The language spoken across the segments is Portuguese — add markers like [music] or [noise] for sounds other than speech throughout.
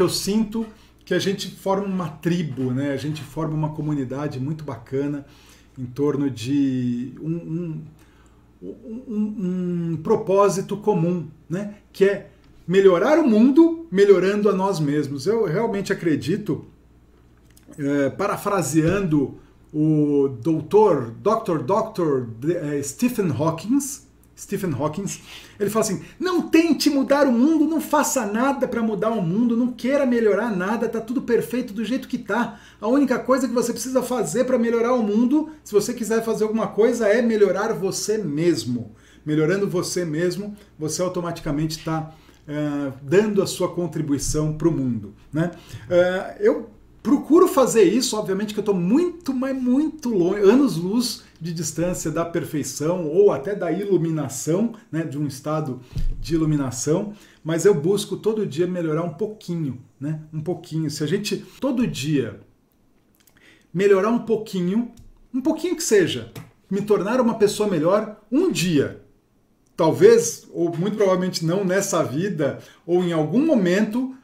Eu sinto que a gente forma uma tribo, né? A gente forma uma comunidade muito bacana em torno de um, um, um, um propósito comum, né? Que é melhorar o mundo melhorando a nós mesmos. Eu realmente acredito, é, parafraseando o doutor, Dr. Dr. É, Stephen Hawking, Stephen Hawking, ele fala assim: não tente mudar o mundo, não faça nada para mudar o mundo, não queira melhorar nada, tá tudo perfeito do jeito que tá. A única coisa que você precisa fazer para melhorar o mundo, se você quiser fazer alguma coisa, é melhorar você mesmo. Melhorando você mesmo, você automaticamente está uh, dando a sua contribuição para o mundo. Né? Uh, eu procuro fazer isso, obviamente que eu estou muito, mas muito longe, anos-luz de distância da perfeição ou até da iluminação, né, de um estado de iluminação, mas eu busco todo dia melhorar um pouquinho, né, um pouquinho. Se a gente todo dia melhorar um pouquinho, um pouquinho que seja, me tornar uma pessoa melhor um dia, talvez, ou muito provavelmente não nessa vida, ou em algum momento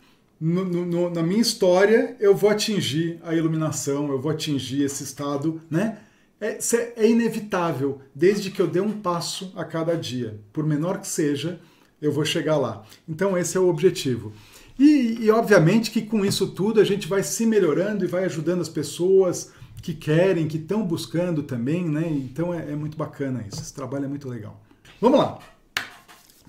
no, no, na minha história, eu vou atingir a iluminação, eu vou atingir esse estado, né? É, é inevitável, desde que eu dê um passo a cada dia, por menor que seja, eu vou chegar lá. Então, esse é o objetivo. E, e, obviamente que com isso tudo a gente vai se melhorando e vai ajudando as pessoas que querem, que estão buscando também, né? Então é, é, muito bacana isso. Esse trabalho é muito legal. Vamos lá.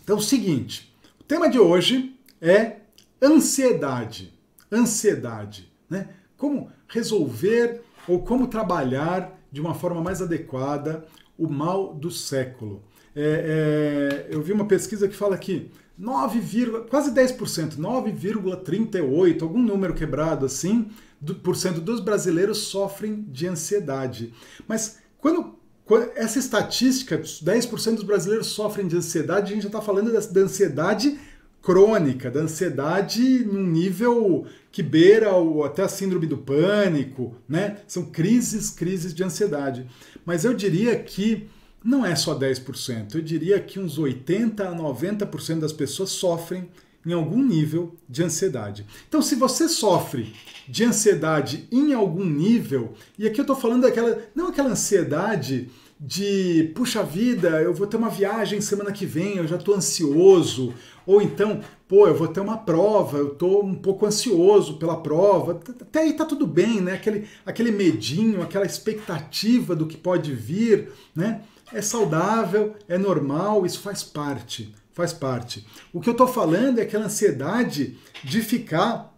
Então, o seguinte: o tema de hoje é ansiedade. Ansiedade, né? Como resolver ou como trabalhar de uma forma mais adequada o mal do século. É, é, eu vi uma pesquisa que fala que 9, quase 10%, 9,38, algum número quebrado assim, do, por cento dos brasileiros sofrem de ansiedade. Mas quando, quando essa estatística, 10% dos brasileiros sofrem de ansiedade, a gente já está falando da, da ansiedade crônica, da ansiedade num nível que beira o, até a síndrome do pânico, né? São crises, crises de ansiedade. Mas eu diria que não é só 10%, eu diria que uns 80 a 90% das pessoas sofrem em algum nível de ansiedade. Então, se você sofre de ansiedade em algum nível, e aqui eu estou falando daquela, não aquela ansiedade de puxa vida, eu vou ter uma viagem semana que vem, eu já estou ansioso, ou então, pô, eu vou ter uma prova, eu estou um pouco ansioso pela prova. Até aí tá tudo bem, né? Aquele, aquele medinho, aquela expectativa do que pode vir, né? É saudável, é normal, isso faz parte, faz parte. O que eu estou falando é aquela ansiedade de ficar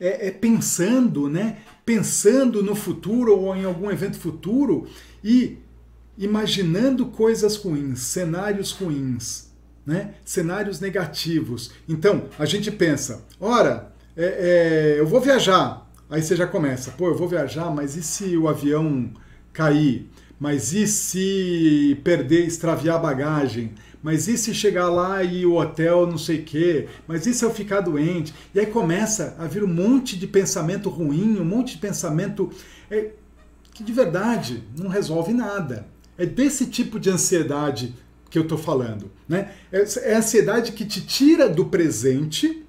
é, é, pensando, né? Pensando no futuro ou em algum evento futuro e imaginando coisas ruins, cenários ruins, né? cenários negativos. Então, a gente pensa, ora, é, é, eu vou viajar. Aí você já começa, pô, eu vou viajar, mas e se o avião cair? Mas e se perder, extraviar a bagagem? Mas e se chegar lá e o hotel não sei o quê? Mas e se eu ficar doente? E aí começa a vir um monte de pensamento ruim, um monte de pensamento é, que de verdade não resolve nada. É desse tipo de ansiedade que eu estou falando. Né? É, é a ansiedade que te tira do presente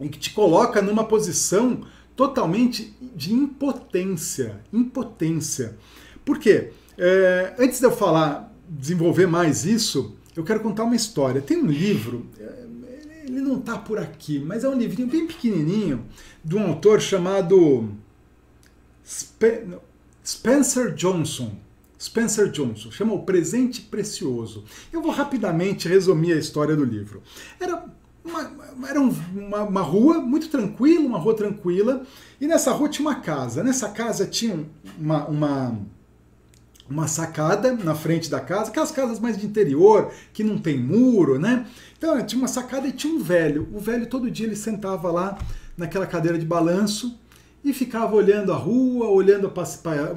e que te coloca numa posição totalmente de impotência. Impotência. Por quê? É, antes de eu falar, desenvolver mais isso, eu quero contar uma história. Tem um livro, é, ele não está por aqui, mas é um livrinho bem pequenininho, de um autor chamado Spencer Johnson. Spencer Johnson, chama O Presente Precioso. Eu vou rapidamente resumir a história do livro. Era uma, era uma, uma, rua muito tranquila, uma rua tranquila, e nessa rua tinha uma casa. Nessa casa tinha uma, uma, uma sacada na frente da casa, aquelas casas mais de interior, que não tem muro, né? Então tinha uma sacada e tinha um velho. O velho todo dia ele sentava lá naquela cadeira de balanço e ficava olhando a rua, olhando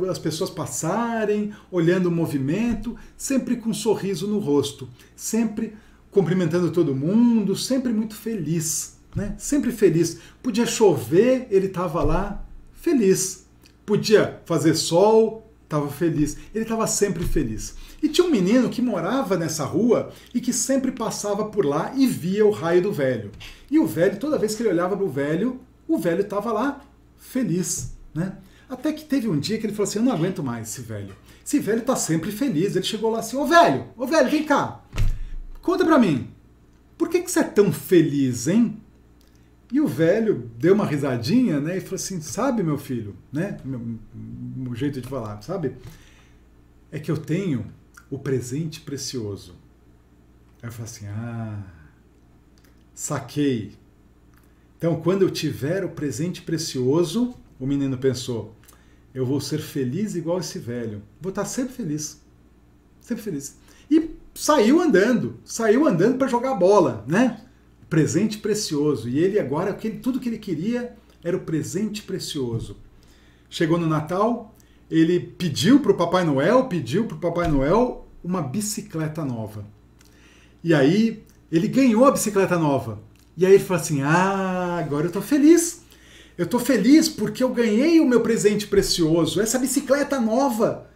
as pessoas passarem, olhando o movimento, sempre com um sorriso no rosto, sempre cumprimentando todo mundo, sempre muito feliz, né? Sempre feliz. Podia chover, ele estava lá feliz. Podia fazer sol, estava feliz. Ele estava sempre feliz. E tinha um menino que morava nessa rua e que sempre passava por lá e via o raio do velho. E o velho, toda vez que ele olhava para o velho, o velho estava lá feliz, né? Até que teve um dia que ele falou assim: Eu não aguento mais esse velho. Esse velho está sempre feliz. Ele chegou lá assim: Ô velho, ô velho, vem cá. Conta para mim. Por que, que você é tão feliz, hein? E o velho deu uma risadinha, né? E falou assim: Sabe, meu filho, né? Meu jeito de falar, sabe? É que eu tenho o presente precioso. Aí eu falei assim: Ah, saquei. Então, quando eu tiver o presente precioso, o menino pensou, eu vou ser feliz igual esse velho. Vou estar sempre feliz. Sempre feliz. E saiu andando, saiu andando para jogar bola, né? Presente precioso. E ele agora, tudo que ele queria era o presente precioso. Chegou no Natal, ele pediu para o Papai Noel, pediu para o Papai Noel uma bicicleta nova. E aí ele ganhou a bicicleta nova. E aí ele falou assim: Ah, agora eu estou feliz. Eu estou feliz porque eu ganhei o meu presente precioso, essa bicicleta nova,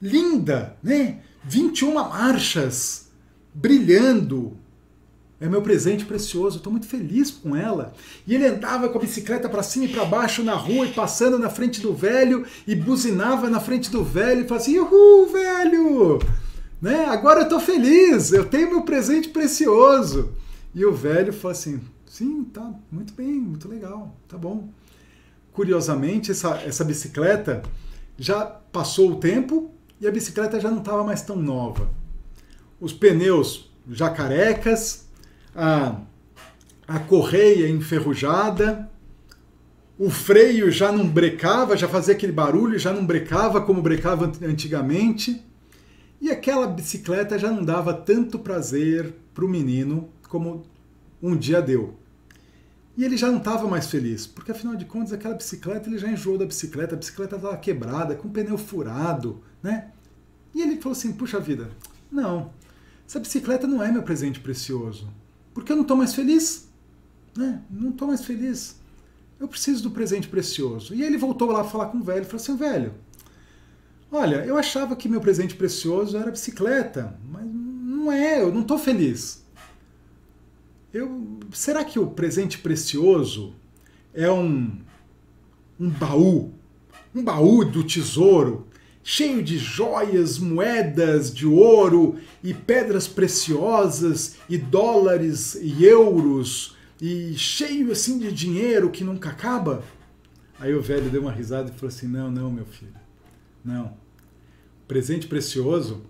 linda, né? 21 marchas, brilhando. É meu presente precioso, estou muito feliz com ela. E ele andava com a bicicleta para cima e para baixo na rua e passando na frente do velho e buzinava na frente do velho e assim: Uhul, velho! Né? Agora eu estou feliz, eu tenho meu presente precioso. E o velho falou assim: sim, tá, muito bem, muito legal, tá bom. Curiosamente, essa, essa bicicleta já passou o tempo e a bicicleta já não estava mais tão nova. Os pneus já carecas, a, a correia enferrujada, o freio já não brecava, já fazia aquele barulho, já não brecava como brecava antigamente. E aquela bicicleta já não dava tanto prazer para o menino como um dia deu. E ele já não estava mais feliz, porque afinal de contas aquela bicicleta, ele já enjoou da bicicleta, a bicicleta estava quebrada, com o pneu furado, né? E ele falou assim: puxa vida, não, essa bicicleta não é meu presente precioso, porque eu não estou mais feliz, né? Não estou mais feliz. Eu preciso do presente precioso. E ele voltou lá falar com o velho, falou assim: velho, olha, eu achava que meu presente precioso era a bicicleta, mas não é, eu não estou feliz. Eu, será que o presente precioso é um, um baú? Um baú do tesouro, cheio de joias, moedas de ouro e pedras preciosas e dólares e euros e cheio assim de dinheiro que nunca acaba? Aí o velho deu uma risada e falou assim: Não, não, meu filho, não. Presente precioso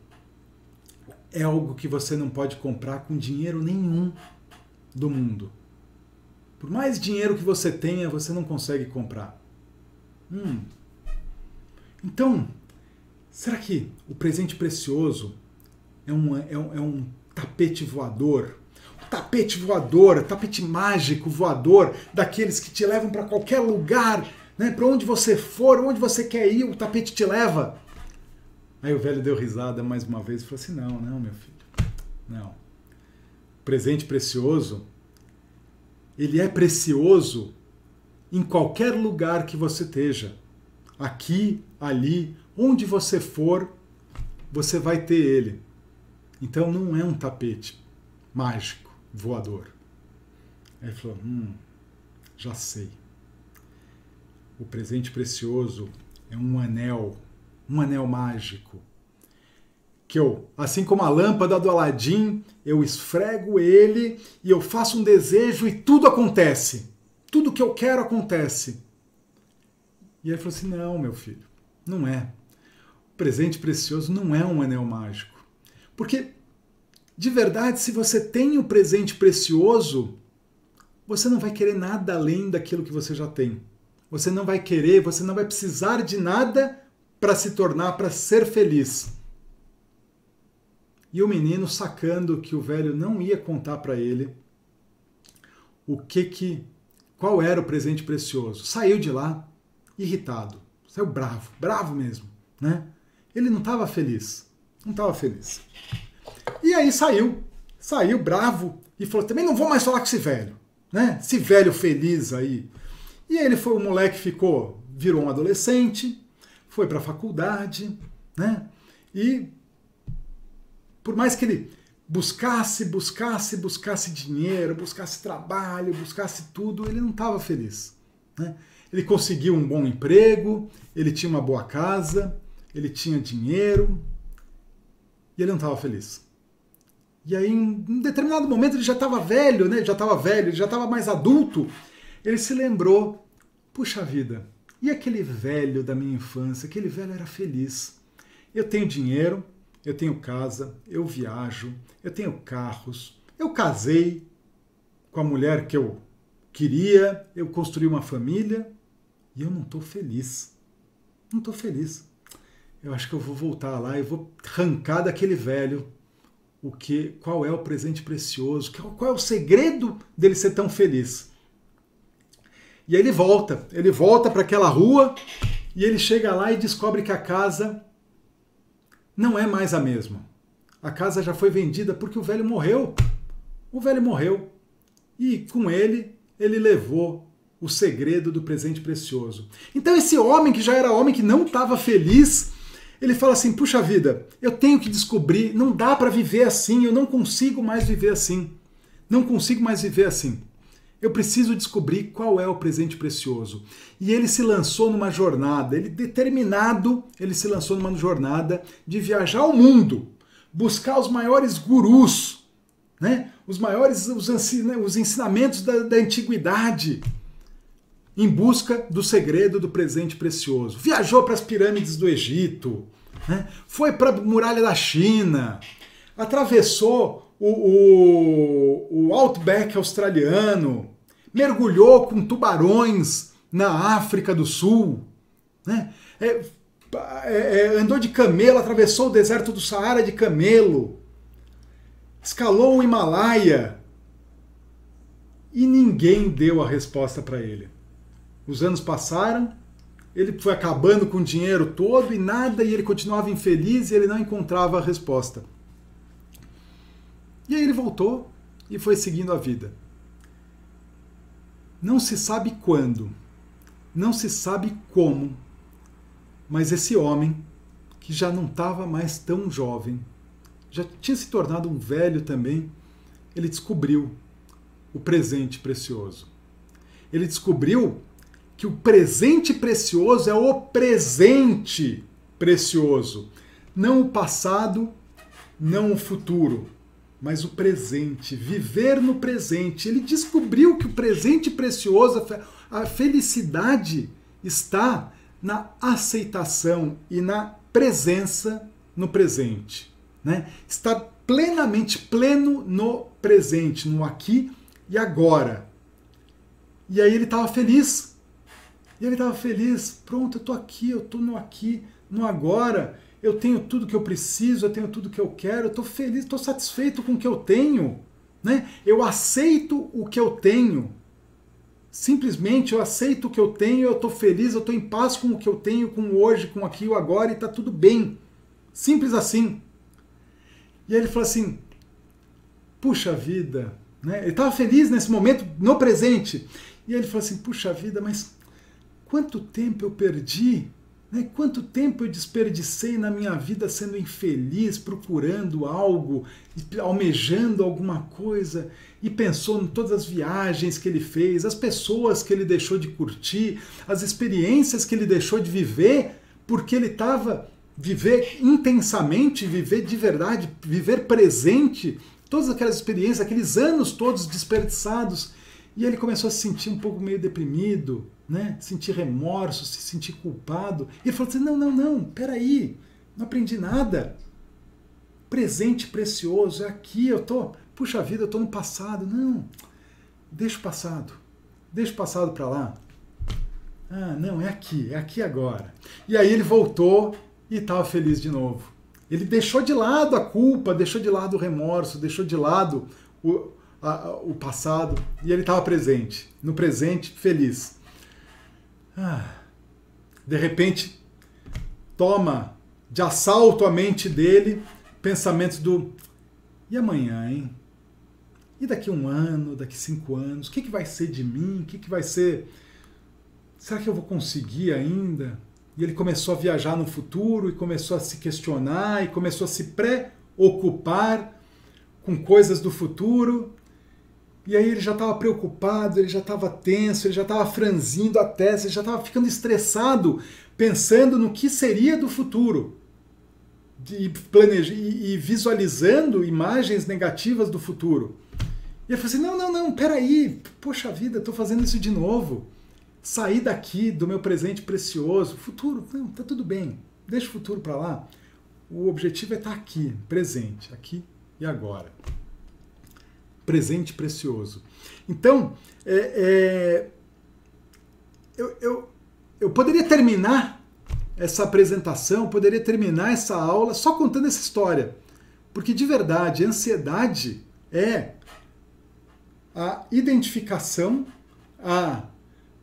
é algo que você não pode comprar com dinheiro nenhum do mundo. Por mais dinheiro que você tenha, você não consegue comprar. Hum. Então, será que o presente precioso é um, é um, é um tapete voador? tapete voador, tapete mágico voador, daqueles que te levam para qualquer lugar, né? para onde você for, onde você quer ir, o tapete te leva. Aí o velho deu risada mais uma vez e falou assim: Não, não, meu filho, não presente precioso, ele é precioso em qualquer lugar que você esteja. Aqui, ali, onde você for, você vai ter ele. Então não é um tapete mágico, voador. Aí ele falou: Hum, já sei. O presente precioso é um anel, um anel mágico que eu, assim como a lâmpada do Aladim, eu esfrego ele e eu faço um desejo e tudo acontece. Tudo que eu quero acontece. E ele falou assim: Não, meu filho, não é. O presente precioso não é um anel mágico. Porque, de verdade, se você tem um presente precioso, você não vai querer nada além daquilo que você já tem. Você não vai querer, você não vai precisar de nada para se tornar, para ser feliz. E o menino sacando que o velho não ia contar para ele o que que qual era o presente precioso. Saiu de lá irritado, saiu bravo, bravo mesmo, né? Ele não estava feliz, não estava feliz. E aí saiu, saiu bravo e falou: também não vou mais falar com esse velho, né? Esse velho feliz aí. E ele foi, o moleque ficou, virou um adolescente, foi para a faculdade, né? E por mais que ele buscasse, buscasse, buscasse dinheiro, buscasse trabalho, buscasse tudo, ele não estava feliz. Né? Ele conseguiu um bom emprego, ele tinha uma boa casa, ele tinha dinheiro e ele não estava feliz. E aí, em um determinado momento, ele já estava velho, né? Já estava velho, ele já estava mais adulto. Ele se lembrou: puxa vida, e aquele velho da minha infância? Aquele velho era feliz. Eu tenho dinheiro, eu tenho casa, eu viajo, eu tenho carros, eu casei com a mulher que eu queria, eu construí uma família e eu não estou feliz. Não estou feliz. Eu acho que eu vou voltar lá e vou arrancar daquele velho o que, qual é o presente precioso, qual é o segredo dele ser tão feliz. E aí ele volta, ele volta para aquela rua e ele chega lá e descobre que a casa não é mais a mesma. A casa já foi vendida porque o velho morreu. O velho morreu. E com ele, ele levou o segredo do presente precioso. Então, esse homem, que já era homem que não estava feliz, ele fala assim: puxa vida, eu tenho que descobrir, não dá para viver assim, eu não consigo mais viver assim. Não consigo mais viver assim. Eu preciso descobrir qual é o presente precioso. E ele se lançou numa jornada, ele determinado, ele se lançou numa jornada de viajar ao mundo, buscar os maiores gurus, né? os maiores os, os ensinamentos da, da antiguidade, em busca do segredo do presente precioso. Viajou para as pirâmides do Egito, né? foi para a muralha da China, atravessou o, o, o Outback australiano, mergulhou com tubarões na África do Sul, né? É, é, é, andou de camelo, atravessou o deserto do Saara de camelo, escalou o Himalaia e ninguém deu a resposta para ele. Os anos passaram, ele foi acabando com o dinheiro todo e nada, e ele continuava infeliz e ele não encontrava a resposta. E aí ele voltou e foi seguindo a vida. Não se sabe quando, não se sabe como, mas esse homem, que já não estava mais tão jovem, já tinha se tornado um velho também, ele descobriu o presente precioso. Ele descobriu que o presente precioso é o presente precioso, não o passado, não o futuro mas o presente, viver no presente. Ele descobriu que o presente precioso, a felicidade está na aceitação e na presença no presente. Né? Está plenamente pleno no presente, no aqui e agora. E aí ele estava feliz. E ele estava feliz. Pronto, eu estou aqui, eu estou no aqui, no agora eu tenho tudo que eu preciso, eu tenho tudo que eu quero, eu estou feliz, estou satisfeito com o que eu tenho. Né? Eu aceito o que eu tenho. Simplesmente eu aceito o que eu tenho, eu estou feliz, eu estou em paz com o que eu tenho, com hoje, com aqui, o agora, e está tudo bem. Simples assim. E aí ele falou assim: puxa vida, né? ele estava feliz nesse momento, no presente. E aí ele falou assim: puxa vida, mas quanto tempo eu perdi? Quanto tempo eu desperdicei na minha vida sendo infeliz, procurando algo, almejando alguma coisa, e pensou em todas as viagens que ele fez, as pessoas que ele deixou de curtir, as experiências que ele deixou de viver, porque ele estava viver intensamente, viver de verdade, viver presente, todas aquelas experiências, aqueles anos todos desperdiçados. E ele começou a se sentir um pouco meio deprimido, né? sentir remorso, se sentir culpado. E ele falou assim: não, não, não, peraí, não aprendi nada. Presente precioso, é aqui, eu tô, puxa vida, eu tô no passado. Não, deixa o passado, deixa o passado para lá. Ah, não, é aqui, é aqui agora. E aí ele voltou e estava feliz de novo. Ele deixou de lado a culpa, deixou de lado o remorso, deixou de lado o, a, o passado e ele estava presente, no presente, feliz. Ah, de repente, toma de assalto a mente dele pensamentos do e amanhã, hein? E daqui um ano, daqui cinco anos, o que, que vai ser de mim? O que, que vai ser? Será que eu vou conseguir ainda? E ele começou a viajar no futuro e começou a se questionar e começou a se preocupar com coisas do futuro. E aí ele já estava preocupado, ele já estava tenso, ele já estava franzindo a testa, ele já estava ficando estressado, pensando no que seria do futuro. E, planeja, e visualizando imagens negativas do futuro. E eu falei assim: não, não, não, peraí, poxa vida, estou fazendo isso de novo. Sair daqui do meu presente precioso, futuro, não, tá tudo bem, deixa o futuro para lá. O objetivo é estar tá aqui, presente, aqui e agora. Presente precioso. Então, é, é, eu, eu, eu poderia terminar essa apresentação, poderia terminar essa aula só contando essa história. Porque de verdade, ansiedade é a identificação, a,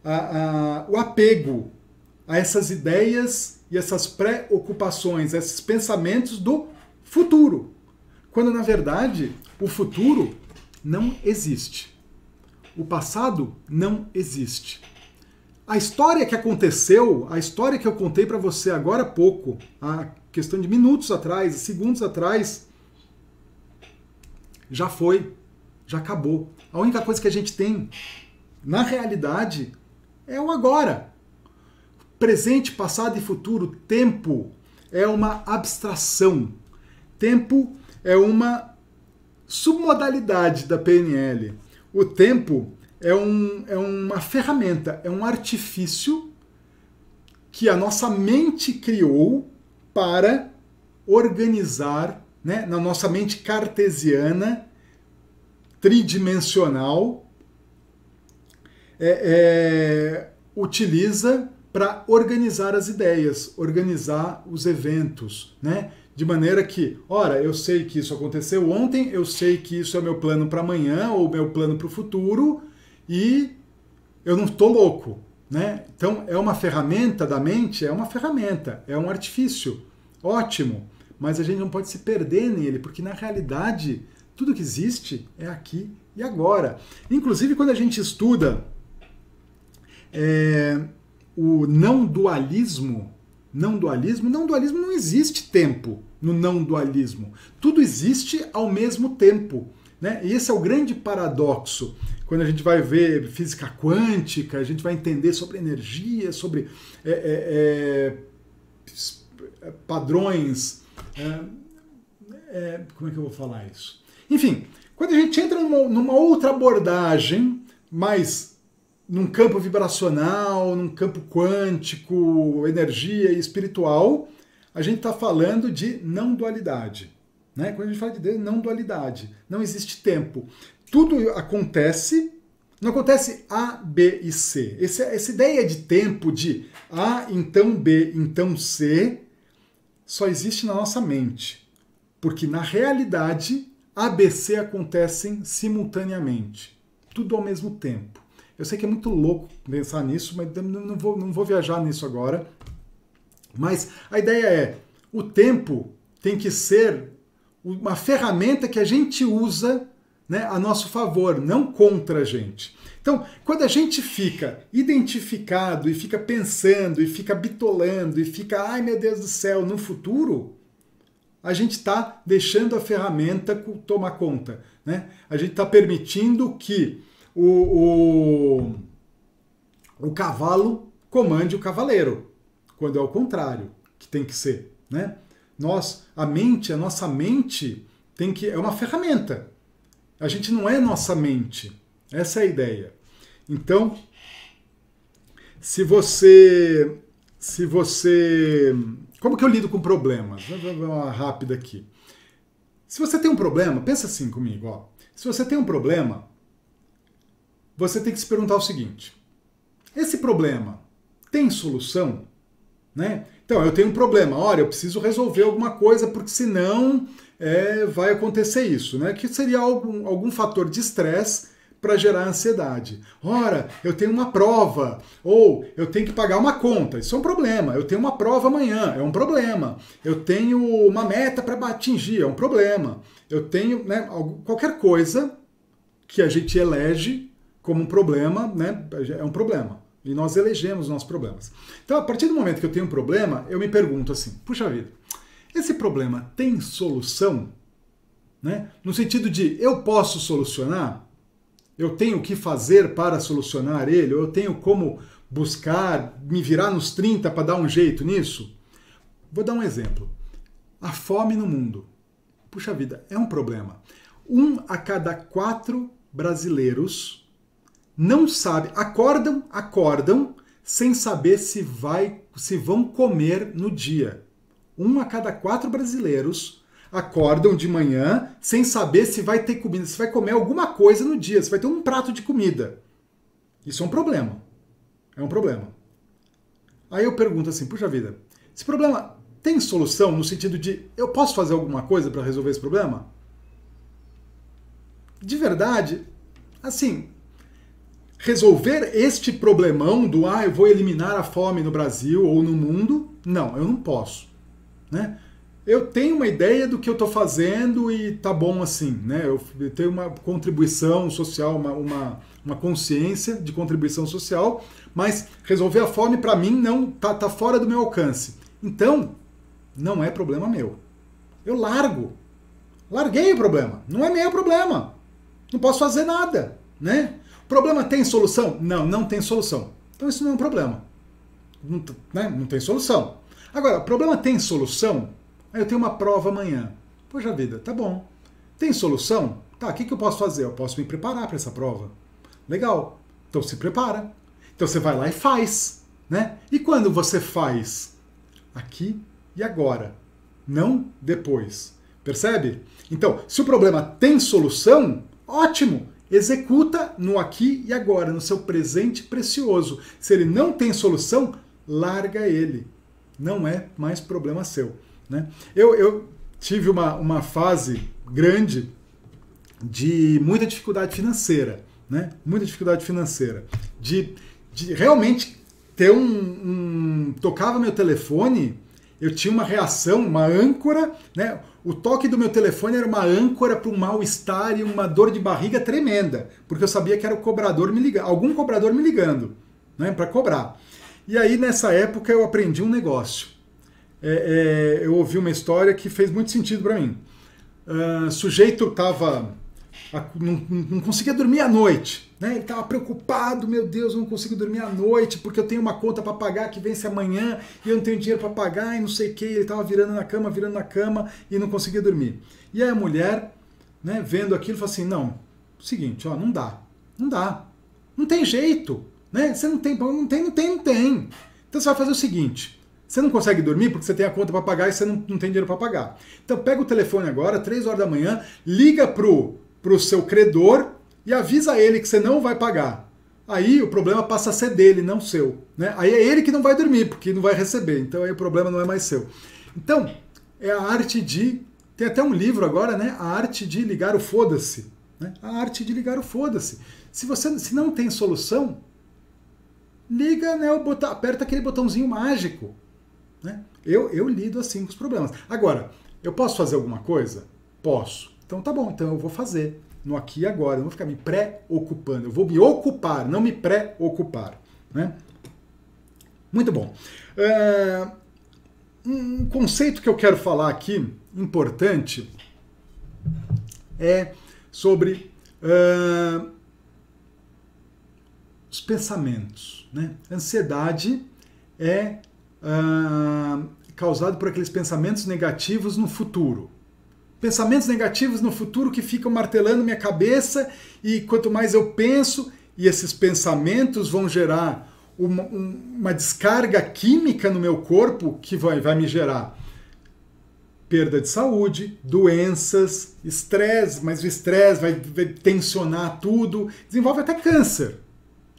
a, a, o apego a essas ideias e essas preocupações, esses pensamentos do futuro. Quando na verdade o futuro não existe. O passado não existe. A história que aconteceu, a história que eu contei para você agora há pouco, a questão de minutos atrás, segundos atrás, já foi, já acabou. A única coisa que a gente tem na realidade é o agora. Presente, passado e futuro, tempo é uma abstração. Tempo é uma submodalidade da PNL. O tempo é, um, é uma ferramenta, é um artifício que a nossa mente criou para organizar, né, na nossa mente cartesiana, tridimensional é, é, utiliza para organizar as ideias, organizar os eventos, né? De maneira que, ora, eu sei que isso aconteceu ontem, eu sei que isso é meu plano para amanhã ou meu plano para o futuro e eu não estou louco, né? Então é uma ferramenta da mente, é uma ferramenta, é um artifício, ótimo, mas a gente não pode se perder nele, porque na realidade tudo que existe é aqui e agora. Inclusive, quando a gente estuda é, o não dualismo, não dualismo, não dualismo não existe tempo no não dualismo. Tudo existe ao mesmo tempo. Né? E esse é o grande paradoxo. Quando a gente vai ver física quântica, a gente vai entender sobre energia, sobre é, é, é padrões. É, é, como é que eu vou falar isso? Enfim, quando a gente entra numa, numa outra abordagem, mais num campo vibracional, num campo quântico, energia e espiritual, a gente está falando de não dualidade. Né? Quando a gente fala de Deus, não dualidade. Não existe tempo. Tudo acontece, não acontece A, B e C. Essa, essa ideia de tempo de A, então B, então C, só existe na nossa mente. Porque na realidade ABC acontecem simultaneamente, tudo ao mesmo tempo. Eu sei que é muito louco pensar nisso, mas não vou, não vou viajar nisso agora. Mas a ideia é: o tempo tem que ser uma ferramenta que a gente usa né, a nosso favor, não contra a gente. Então, quando a gente fica identificado e fica pensando e fica bitolando e fica, ai meu Deus do céu, no futuro, a gente está deixando a ferramenta tomar conta. Né? A gente está permitindo que o, o, o cavalo comande o cavaleiro, quando é o contrário que tem que ser. Né? Nós, a mente, a nossa mente tem que é uma ferramenta. A gente não é nossa mente. Essa é a ideia. Então, se você se você como que eu lido com problemas? Vou dar uma rápida aqui. Se você tem um problema, pensa assim comigo, ó. Se você tem um problema, você tem que se perguntar o seguinte: esse problema tem solução? Né? Então, eu tenho um problema, olha, eu preciso resolver alguma coisa, porque senão é, vai acontecer isso, né? Que seria algum, algum fator de estresse para gerar ansiedade. Ora, eu tenho uma prova, ou eu tenho que pagar uma conta, isso é um problema. Eu tenho uma prova amanhã, é um problema. Eu tenho uma meta para atingir, é um problema. Eu tenho né, qualquer coisa que a gente elege como um problema, né, é um problema. E nós elegemos nossos problemas. Então, a partir do momento que eu tenho um problema, eu me pergunto assim: puxa vida, esse problema tem solução? Né? No sentido de eu posso solucionar? Eu tenho o que fazer para solucionar ele? Eu tenho como buscar, me virar nos 30 para dar um jeito nisso? Vou dar um exemplo. A fome no mundo. Puxa vida, é um problema. Um a cada quatro brasileiros não sabe, acordam, acordam sem saber se vai, se vão comer no dia. Um a cada quatro brasileiros acordam de manhã sem saber se vai ter comida, se vai comer alguma coisa no dia, se vai ter um prato de comida. Isso é um problema. É um problema. Aí eu pergunto assim, puxa vida, esse problema tem solução no sentido de eu posso fazer alguma coisa para resolver esse problema? De verdade, assim, resolver este problemão do ah, eu vou eliminar a fome no Brasil ou no mundo, não, eu não posso. Né? Eu tenho uma ideia do que eu estou fazendo e tá bom assim, né? Eu tenho uma contribuição social, uma, uma, uma consciência de contribuição social, mas resolver a fome para mim não tá, tá fora do meu alcance. Então, não é problema meu. Eu largo. Larguei o problema. Não é meu problema. Não posso fazer nada, né? Problema tem solução? Não, não tem solução. Então isso não é um problema. Não, né? não tem solução. Agora, problema tem solução? Eu tenho uma prova amanhã. Poxa vida, tá bom. Tem solução? Tá, o que, que eu posso fazer? Eu posso me preparar para essa prova. Legal. Então se prepara. Então você vai lá e faz. Né? E quando você faz? Aqui e agora. Não depois. Percebe? Então, se o problema tem solução, ótimo executa no aqui e agora, no seu presente precioso. Se ele não tem solução, larga ele. Não é mais problema seu. Né? Eu, eu tive uma, uma fase grande de muita dificuldade financeira. Né? Muita dificuldade financeira. De, de realmente ter um, um. Tocava meu telefone, eu tinha uma reação, uma âncora, né? O toque do meu telefone era uma âncora para um mal-estar e uma dor de barriga tremenda, porque eu sabia que era o cobrador me ligando, algum cobrador me ligando, né, para cobrar. E aí nessa época eu aprendi um negócio. É, é, eu ouvi uma história que fez muito sentido para mim. Uh, sujeito estava não, não, conseguia dormir à noite. Né? Ele estava preocupado, meu Deus, eu não consigo dormir à noite porque eu tenho uma conta para pagar que vence amanhã e eu não tenho dinheiro para pagar e não sei o que. Ele estava virando na cama, virando na cama e não conseguia dormir. E aí a mulher, né, vendo aquilo, falou assim: não, seguinte, ó, não dá, não dá, não tem jeito, né? Você não tem, não tem, não tem, não tem. Então você vai fazer o seguinte: você não consegue dormir porque você tem a conta para pagar e você não, não tem dinheiro para pagar. Então pega o telefone agora, 3 horas da manhã, liga pro para o seu credor e avisa ele que você não vai pagar. Aí o problema passa a ser dele, não seu. Né? Aí é ele que não vai dormir, porque não vai receber. Então aí o problema não é mais seu. Então, é a arte de. Tem até um livro agora, né? A arte de ligar o foda-se. Né? A arte de ligar o foda-se. Se você se não tem solução, liga, né? O botão, aperta aquele botãozinho mágico. Né? Eu, eu lido assim com os problemas. Agora, eu posso fazer alguma coisa? Posso. Então tá bom, então eu vou fazer no aqui e agora, eu não vou ficar me preocupando, eu vou me ocupar, não me preocupar. Né? Muito bom. É, um conceito que eu quero falar aqui, importante, é sobre uh, os pensamentos. Né? Ansiedade é uh, causado por aqueles pensamentos negativos no futuro pensamentos negativos no futuro que ficam martelando minha cabeça e quanto mais eu penso, e esses pensamentos vão gerar uma, uma descarga química no meu corpo que vai, vai me gerar perda de saúde, doenças, estresse, mas o estresse vai, vai, tensionar tudo, desenvolve até câncer.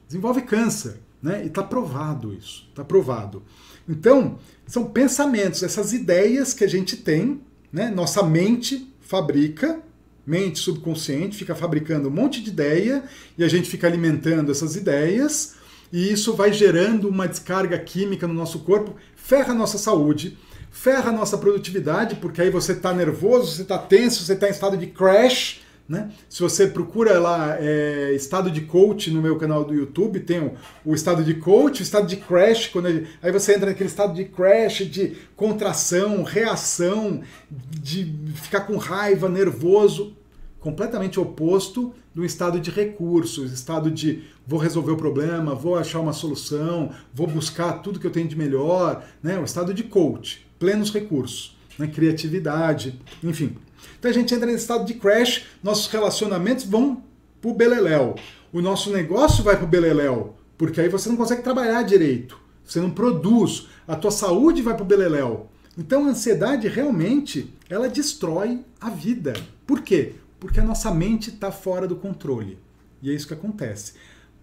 Desenvolve câncer, né? E está provado isso, está provado. Então, são pensamentos, essas ideias que a gente tem né? Nossa mente fabrica, mente subconsciente fica fabricando um monte de ideia e a gente fica alimentando essas ideias e isso vai gerando uma descarga química no nosso corpo, ferra a nossa saúde, ferra a nossa produtividade, porque aí você está nervoso, você está tenso, você está em estado de crash, Né? Se você procura lá é, estado de coach no meu canal do YouTube, tem o, o estado de coach, o estado de crash, quando ele, aí você entra naquele estado de crash, de contração, reação, de ficar com raiva, nervoso, completamente oposto do estado de recursos, estado de vou resolver o problema, vou achar uma solução, vou buscar tudo que eu tenho de melhor, né? o estado de coach, plenos recursos, né? criatividade, enfim. Então a gente entra nesse estado de crash, nossos relacionamentos vão pro beleléu. O nosso negócio vai pro beleléu, porque aí você não consegue trabalhar direito, você não produz, a tua saúde vai pro beleléu. Então a ansiedade realmente, ela destrói a vida. Por quê? Porque a nossa mente está fora do controle. E é isso que acontece.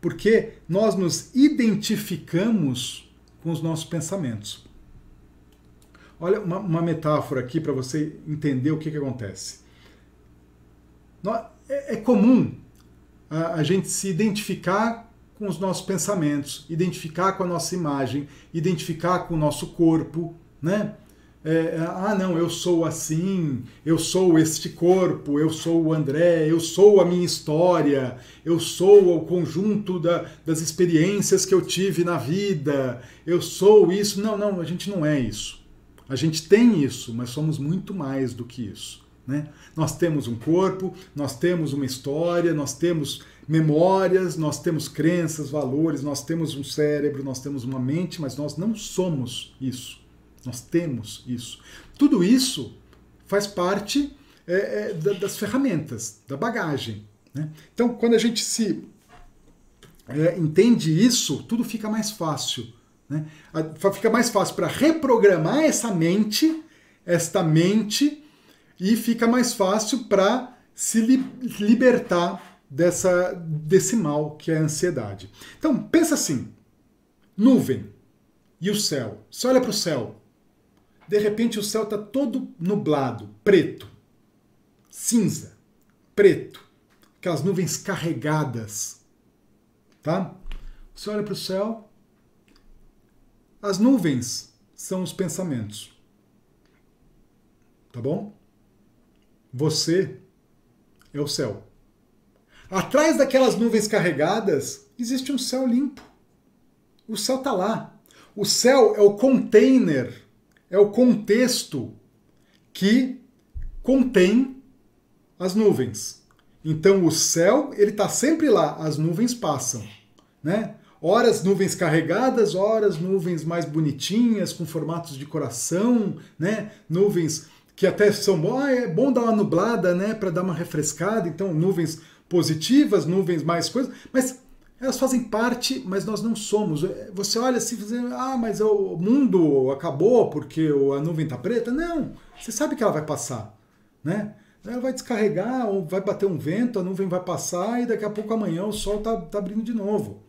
Porque nós nos identificamos com os nossos pensamentos. Olha uma, uma metáfora aqui para você entender o que, que acontece. É, é comum a, a gente se identificar com os nossos pensamentos, identificar com a nossa imagem, identificar com o nosso corpo, né? É, ah, não, eu sou assim, eu sou este corpo, eu sou o André, eu sou a minha história, eu sou o conjunto da, das experiências que eu tive na vida, eu sou isso. Não, não, a gente não é isso. A gente tem isso, mas somos muito mais do que isso. Né? Nós temos um corpo, nós temos uma história, nós temos memórias, nós temos crenças, valores, nós temos um cérebro, nós temos uma mente, mas nós não somos isso. Nós temos isso. Tudo isso faz parte é, é, das ferramentas, da bagagem. Né? Então, quando a gente se é, entende isso, tudo fica mais fácil. Né? Fica mais fácil para reprogramar essa mente, esta mente, e fica mais fácil para se li libertar dessa, desse mal que é a ansiedade. Então, pensa assim: nuvem e o céu. Você olha para o céu, de repente o céu está todo nublado, preto, cinza, preto, aquelas nuvens carregadas, tá? Você olha para o céu, as nuvens são os pensamentos. Tá bom? Você é o céu. Atrás daquelas nuvens carregadas existe um céu limpo. O céu está lá. O céu é o container, é o contexto que contém as nuvens. Então o céu ele está sempre lá, as nuvens passam, né? Horas nuvens carregadas, horas nuvens mais bonitinhas, com formatos de coração, né? Nuvens que até são ah, é bom dar uma nublada, né, para dar uma refrescada. Então, nuvens positivas, nuvens mais coisas, mas elas fazem parte, mas nós não somos. Você olha assim, dizendo, ah, mas o mundo acabou porque a nuvem está preta. Não, você sabe que ela vai passar, né? Ela vai descarregar, ou vai bater um vento, a nuvem vai passar e daqui a pouco amanhã o sol está tá abrindo de novo.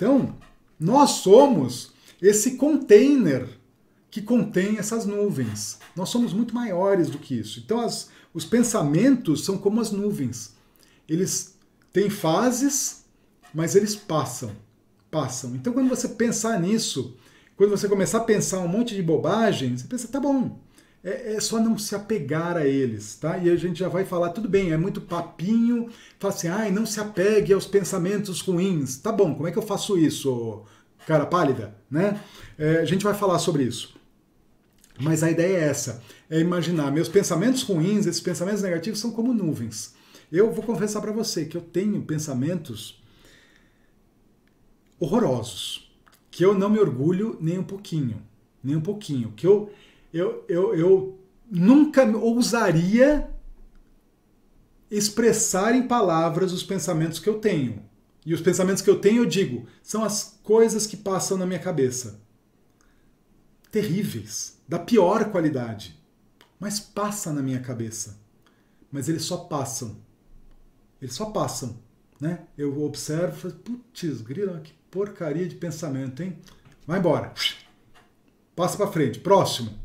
Então, nós somos esse container que contém essas nuvens. Nós somos muito maiores do que isso. Então, as, os pensamentos são como as nuvens. Eles têm fases, mas eles passam. Passam. Então, quando você pensar nisso, quando você começar a pensar um monte de bobagem, você pensa, tá bom, é, é, só não se apegar a eles, tá? E a gente já vai falar, tudo bem, é muito papinho, fala assim, ai, não se apegue aos pensamentos ruins. Tá bom, como é que eu faço isso, cara pálida, né? É, a gente vai falar sobre isso. Mas a ideia é essa, é imaginar, meus pensamentos ruins, esses pensamentos negativos são como nuvens. Eu vou confessar para você que eu tenho pensamentos horrorosos, que eu não me orgulho nem um pouquinho, nem um pouquinho, que eu eu, eu, eu nunca ousaria expressar em palavras os pensamentos que eu tenho. E os pensamentos que eu tenho, eu digo, são as coisas que passam na minha cabeça. Terríveis, da pior qualidade. Mas passa na minha cabeça. Mas eles só passam. Eles só passam. Né? Eu observo e putz, grila, que porcaria de pensamento, hein? Vai embora. Passa para frente. Próximo.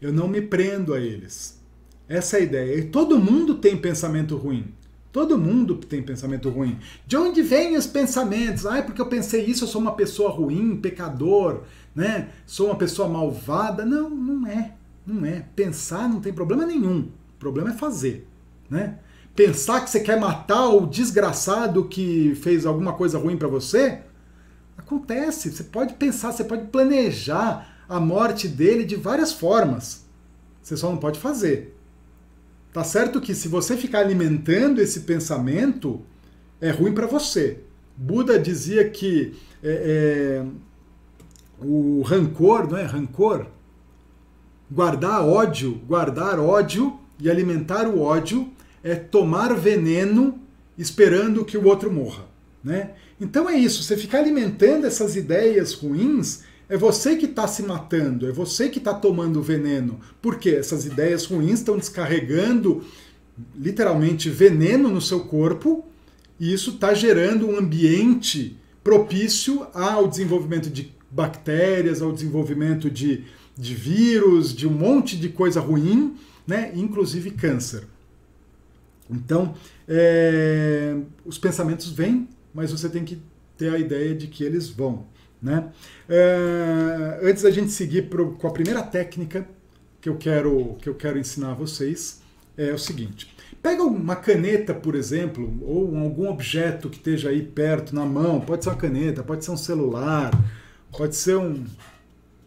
Eu não me prendo a eles. Essa é a ideia. E todo mundo tem pensamento ruim. Todo mundo tem pensamento ruim. De onde vêm os pensamentos? Ah, é porque eu pensei isso, eu sou uma pessoa ruim, pecador, né? Sou uma pessoa malvada. Não, não é. Não é. Pensar não tem problema nenhum. O problema é fazer, né? pensar que você quer matar o desgraçado que fez alguma coisa ruim para você? Acontece, você pode pensar, você pode planejar a morte dele de várias formas. Você só não pode fazer. Tá certo que se você ficar alimentando esse pensamento, é ruim para você. Buda dizia que é, é, o rancor, não é? Rancor, guardar ódio, guardar ódio e alimentar o ódio é tomar veneno esperando que o outro morra, né? Então é isso, você ficar alimentando essas ideias ruins é você que está se matando, é você que está tomando veneno. Porque essas ideias ruins estão descarregando literalmente veneno no seu corpo e isso está gerando um ambiente propício ao desenvolvimento de bactérias, ao desenvolvimento de, de vírus, de um monte de coisa ruim, né? inclusive câncer. Então, é, os pensamentos vêm, mas você tem que ter a ideia de que eles vão. Né? É, antes da gente seguir pro, com a primeira técnica que eu quero, que eu quero ensinar a vocês, é o seguinte. Pega uma caneta, por exemplo, ou algum objeto que esteja aí perto, na mão. Pode ser uma caneta, pode ser um celular, pode ser um.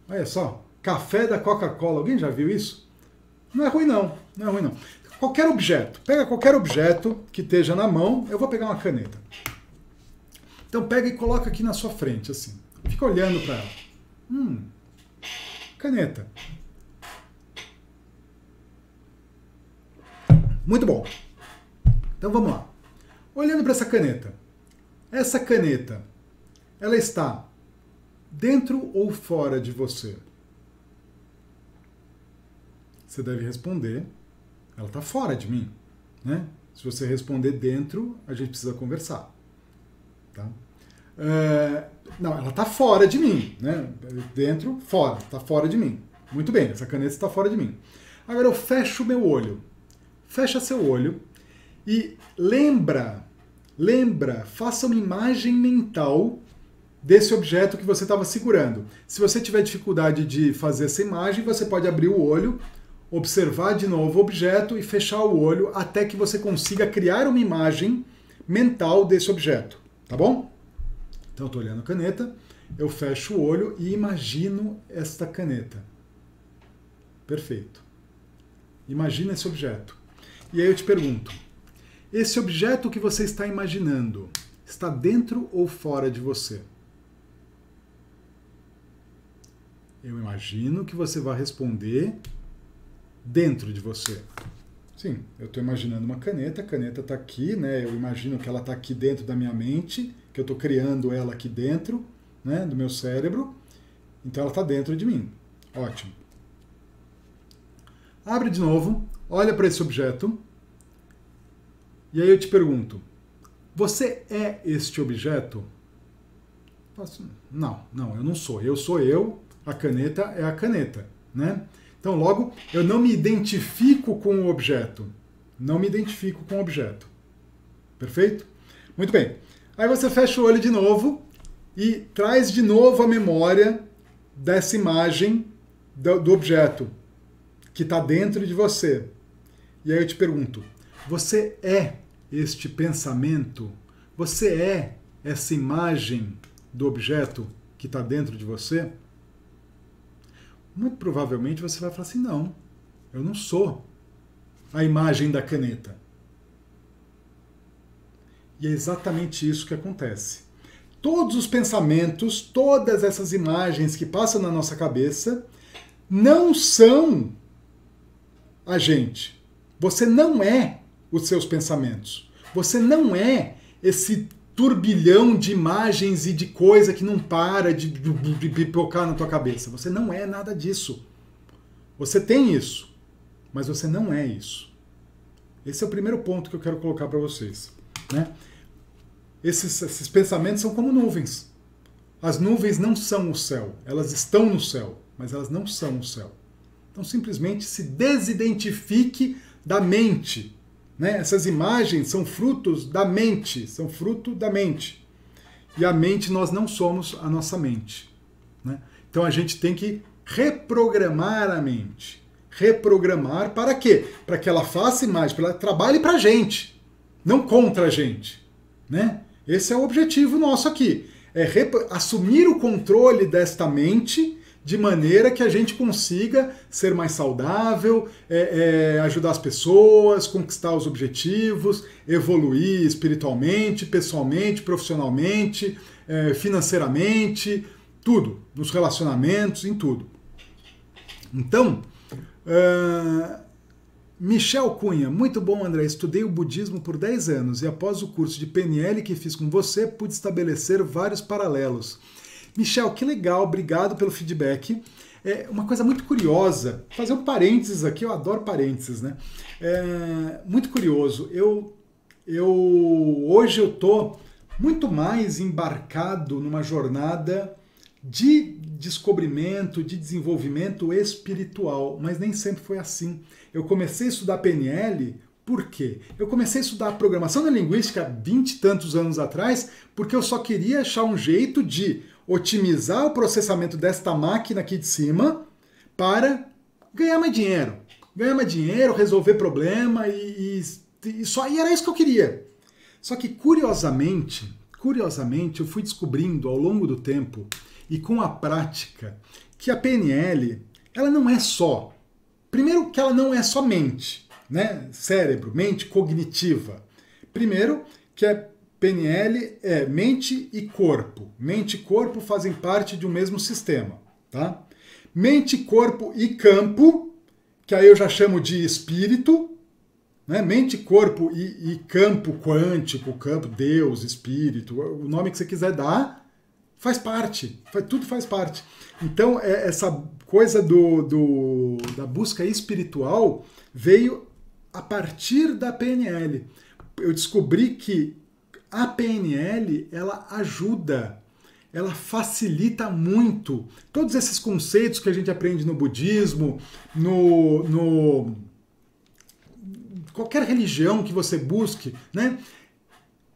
Olha só, café da Coca-Cola. Alguém já viu isso? Não é ruim, não. Não é ruim, não. Qualquer objeto. Pega qualquer objeto que esteja na mão. Eu vou pegar uma caneta. Então pega e coloca aqui na sua frente, assim. Fica olhando para ela. Hum, caneta. Muito bom. Então vamos lá. Olhando para essa caneta. Essa caneta, ela está dentro ou fora de você? Você deve responder, ela está fora de mim. Né? Se você responder dentro, a gente precisa conversar. Tá? É, não, ela está fora de mim, né? Dentro, fora, está fora de mim. Muito bem, essa caneta está fora de mim. Agora eu fecho meu olho. Fecha seu olho e lembra, lembra, faça uma imagem mental desse objeto que você estava segurando. Se você tiver dificuldade de fazer essa imagem, você pode abrir o olho, observar de novo o objeto e fechar o olho até que você consiga criar uma imagem mental desse objeto, tá bom? Então eu estou olhando a caneta, eu fecho o olho e imagino esta caneta. Perfeito. Imagina esse objeto. E aí eu te pergunto: esse objeto que você está imaginando está dentro ou fora de você? Eu imagino que você vai responder dentro de você. Sim, eu estou imaginando uma caneta, a caneta está aqui, né? Eu imagino que ela está aqui dentro da minha mente que eu estou criando ela aqui dentro né, do meu cérebro, então ela está dentro de mim. Ótimo. Abre de novo, olha para esse objeto, e aí eu te pergunto: você é este objeto? Não, não, eu não sou. Eu sou eu, a caneta é a caneta, né? Então, logo, eu não me identifico com o objeto. Não me identifico com o objeto. Perfeito? Muito bem. Aí você fecha o olho de novo e traz de novo a memória dessa imagem do, do objeto que está dentro de você. E aí eu te pergunto: você é este pensamento? Você é essa imagem do objeto que está dentro de você? Muito provavelmente você vai falar assim: não, eu não sou a imagem da caneta. E é exatamente isso que acontece. Todos os pensamentos, todas essas imagens que passam na nossa cabeça, não são a gente. Você não é os seus pensamentos. Você não é esse turbilhão de imagens e de coisa que não para de pipocar na tua cabeça. Você não é nada disso. Você tem isso, mas você não é isso. Esse é o primeiro ponto que eu quero colocar para vocês. Né? Esses, esses pensamentos são como nuvens. As nuvens não são o céu, elas estão no céu, mas elas não são o céu. Então simplesmente se desidentifique da mente. Né? Essas imagens são frutos da mente, são fruto da mente. E a mente, nós não somos a nossa mente. Né? Então a gente tem que reprogramar a mente. Reprogramar para quê? Para que ela faça imagem, para que ela trabalhe para a gente não contra a gente, né? Esse é o objetivo nosso aqui, é assumir o controle desta mente de maneira que a gente consiga ser mais saudável, é, é, ajudar as pessoas, conquistar os objetivos, evoluir espiritualmente, pessoalmente, profissionalmente, é, financeiramente, tudo, nos relacionamentos, em tudo. Então, uh, Michel Cunha, muito bom, André. Estudei o budismo por 10 anos e após o curso de PNL que fiz com você, pude estabelecer vários paralelos. Michel, que legal, obrigado pelo feedback. É uma coisa muito curiosa, fazer um parênteses aqui, eu adoro parênteses, né? É muito curioso. Eu, eu hoje eu tô muito mais embarcado numa jornada de descobrimento, de desenvolvimento espiritual, mas nem sempre foi assim. Eu comecei a estudar PNL por quê? Eu comecei a estudar programação da linguística 20 e tantos anos atrás porque eu só queria achar um jeito de otimizar o processamento desta máquina aqui de cima para ganhar mais dinheiro. Ganhar mais dinheiro, resolver problema e, e, e só e era isso que eu queria. Só que curiosamente, curiosamente, eu fui descobrindo ao longo do tempo e com a prática que a PNL, ela não é só Primeiro que ela não é só mente, né? Cérebro, mente cognitiva. Primeiro que a PNL é mente e corpo. Mente e corpo fazem parte de um mesmo sistema, tá? Mente, corpo e campo, que aí eu já chamo de espírito, né? Mente, corpo e, e campo quântico, campo Deus, espírito, o nome que você quiser dar, faz parte, tudo faz parte. Então, é, essa coisa do, do, da busca espiritual veio a partir da PNL. Eu descobri que a PNL ela ajuda, ela facilita muito todos esses conceitos que a gente aprende no budismo, no, no qualquer religião que você busque, né?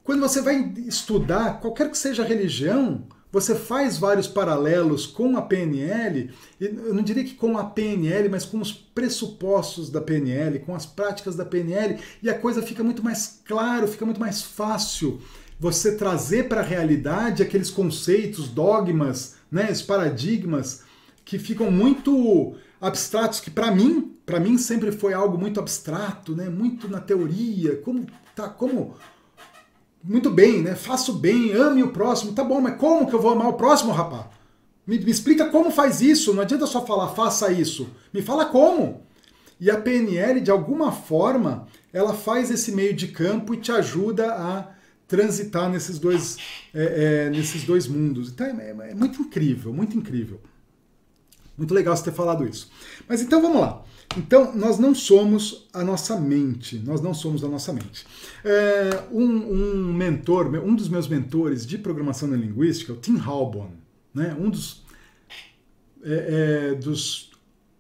Quando você vai estudar qualquer que seja a religião, você faz vários paralelos com a PNL, eu não diria que com a PNL, mas com os pressupostos da PNL, com as práticas da PNL, e a coisa fica muito mais claro, fica muito mais fácil você trazer para a realidade aqueles conceitos, dogmas, né, os paradigmas que ficam muito abstratos, que para mim, para mim sempre foi algo muito abstrato, né, muito na teoria, como tá, como muito bem, né? Faço bem, ame o próximo. Tá bom, mas como que eu vou amar o próximo, rapaz? Me, me explica como faz isso. Não adianta só falar faça isso. Me fala como. E a PNL, de alguma forma, ela faz esse meio de campo e te ajuda a transitar nesses dois, é, é, nesses dois mundos. Então é, é, muito incrível, muito incrível. Muito legal você ter falado isso. Mas então vamos lá. Então, nós não somos a nossa mente, nós não somos a nossa mente. É, um, um, mentor, um dos meus mentores de programação na linguística, o Tim Halbon, né, um dos, é, é, dos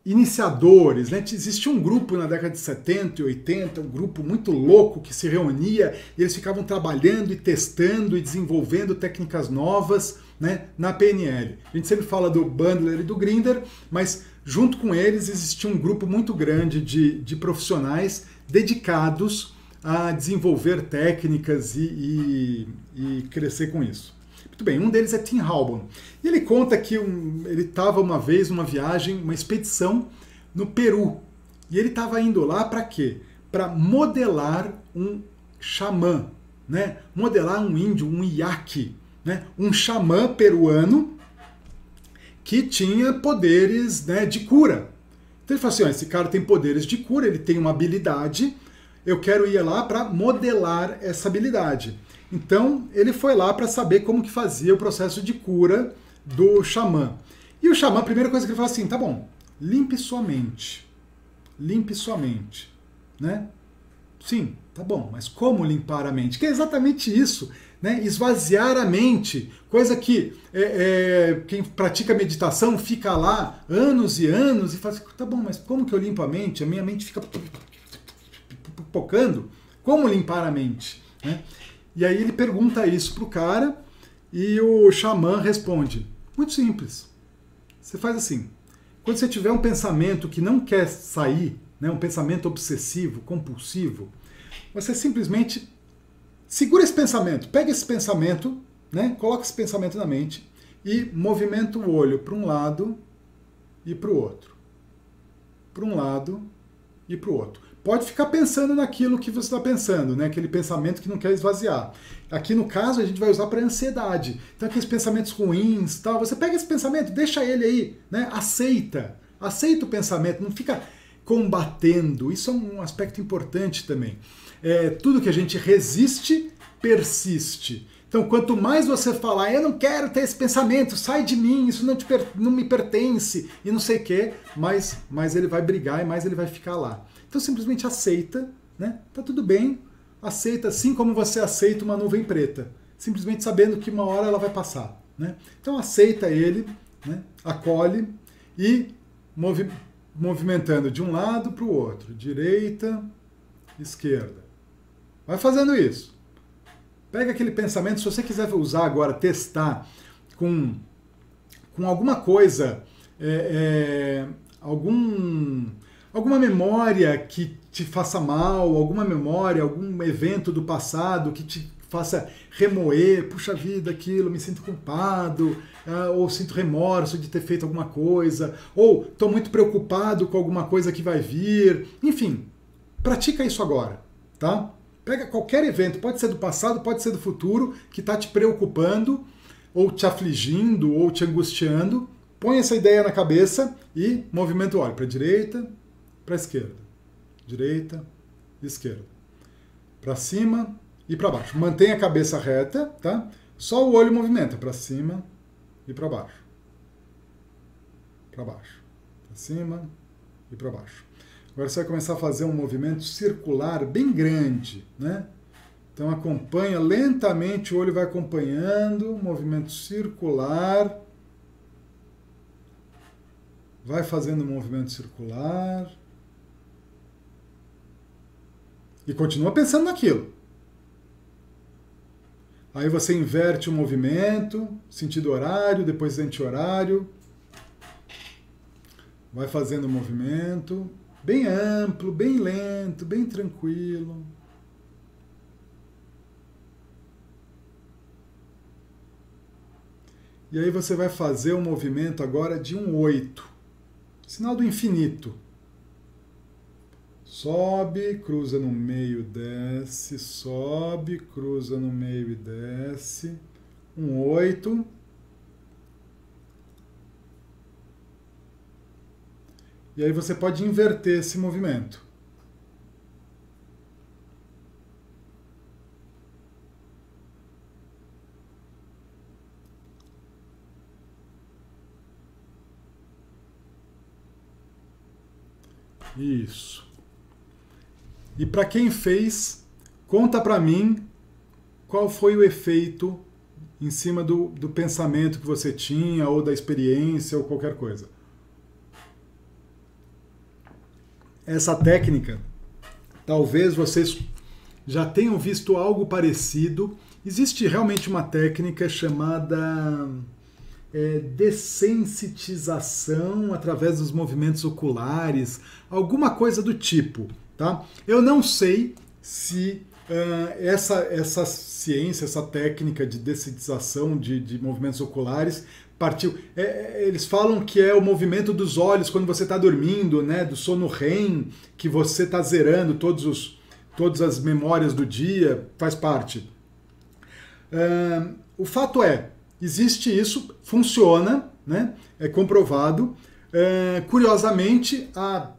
iniciadores. Né? Existia um grupo na década de 70 e 80, um grupo muito louco que se reunia e eles ficavam trabalhando e testando e desenvolvendo técnicas novas né, na PNL. A gente sempre fala do Bundler e do Grinder, mas junto com eles existia um grupo muito grande de, de profissionais dedicados a desenvolver técnicas e, e, e, crescer com isso. Muito bem, um deles é Tim Halbon. E ele conta que um, ele estava uma vez numa viagem, uma expedição no Peru. E ele estava indo lá para quê? Para modelar um xamã, né? modelar um índio, um iaque, né? um xamã peruano que tinha poderes né, de cura. Então ele falou assim: esse cara tem poderes de cura, ele tem uma habilidade, eu quero ir lá para modelar essa habilidade. Então ele foi lá para saber como que fazia o processo de cura do xamã. E o xamã, a primeira coisa que ele falou assim: tá bom, limpe sua mente. Limpe sua mente. Né? Sim, tá bom, mas como limpar a mente? Que é exatamente isso né? esvaziar a mente, coisa que é, é, quem pratica meditação fica lá anos e anos e fala assim, tá bom, mas como que eu limpo a mente? A minha mente fica pipocando. Como limpar a mente? Né? E aí ele pergunta isso pro cara e o xamã responde, muito simples. Você faz assim, quando você tiver um pensamento que não quer sair, né, um pensamento obsessivo, compulsivo, você simplesmente segura esse pensamento, pega esse pensamento, né? Coloca esse pensamento na mente e movimenta o olho para um lado e para o outro. Para um lado e para o outro. Pode ficar pensando naquilo que você está pensando, né? aquele pensamento que não quer esvaziar. Aqui no caso a gente vai usar para ansiedade. Então aqueles pensamentos ruins, tal. Você pega esse pensamento, deixa ele aí, né? Aceita, aceita o pensamento, não fica combatendo. Isso é um aspecto importante também. É, tudo que a gente resiste persiste. Então, quanto mais você falar, eu não quero ter esse pensamento, sai de mim, isso não, te, não me pertence, e não sei o quê, mais, mais ele vai brigar e mais ele vai ficar lá. Então, simplesmente aceita, né? Tá tudo bem, aceita assim como você aceita uma nuvem preta, simplesmente sabendo que uma hora ela vai passar, né? Então, aceita ele, né? acolhe e movimentando de um lado para o outro, direita, esquerda. Vai fazendo isso. Pega aquele pensamento, se você quiser usar agora, testar com, com alguma coisa, é, é, algum, alguma memória que te faça mal, alguma memória, algum evento do passado que te faça remoer, puxa vida, aquilo, me sinto culpado, uh, ou sinto remorso de ter feito alguma coisa, ou estou muito preocupado com alguma coisa que vai vir. Enfim, pratica isso agora, tá? Pega qualquer evento, pode ser do passado, pode ser do futuro, que está te preocupando, ou te afligindo, ou te angustiando. Põe essa ideia na cabeça e movimenta o olho para a direita, para a esquerda. Direita, esquerda. Para cima e para baixo. Mantenha a cabeça reta, tá? Só o olho movimenta para cima e para baixo. Para baixo. Para cima e para baixo. Agora você vai começar a fazer um movimento circular bem grande, né? Então acompanha lentamente, o olho vai acompanhando, movimento circular. Vai fazendo um movimento circular. E continua pensando naquilo. Aí você inverte o movimento, sentido horário, depois anti-horário. Vai fazendo o movimento bem amplo, bem lento, bem tranquilo. E aí você vai fazer o movimento agora de um oito, sinal do infinito. Sobe, cruza no meio, desce, sobe, cruza no meio e desce. Um oito. E aí você pode inverter esse movimento. Isso. E para quem fez, conta para mim qual foi o efeito em cima do, do pensamento que você tinha, ou da experiência, ou qualquer coisa. essa técnica, talvez vocês já tenham visto algo parecido. Existe realmente uma técnica chamada é, dessensitização através dos movimentos oculares, alguma coisa do tipo. Tá? Eu não sei se uh, essa, essa ciência, essa técnica de dessensitização de, de movimentos oculares partiu. É, é, eles falam que é o movimento dos olhos quando você está dormindo, né? Do sono REM, que você está zerando todos os, todas as memórias do dia, faz parte. Uh, o fato é, existe isso, funciona, né? É comprovado. Uh, curiosamente, a,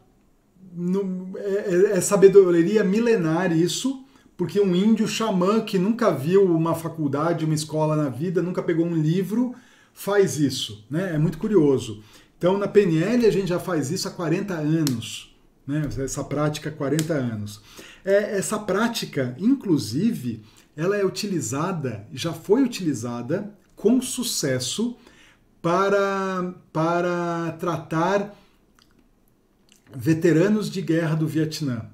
no, é, é, é sabedoria milenar isso, porque um índio xamã que nunca viu uma faculdade, uma escola na vida, nunca pegou um livro, faz isso. Né? É muito curioso. Então, na PNL, a gente já faz isso há 40 anos. Né? Essa prática há 40 anos. É, essa prática, inclusive, ela é utilizada, já foi utilizada com sucesso para, para tratar veteranos de guerra do Vietnã.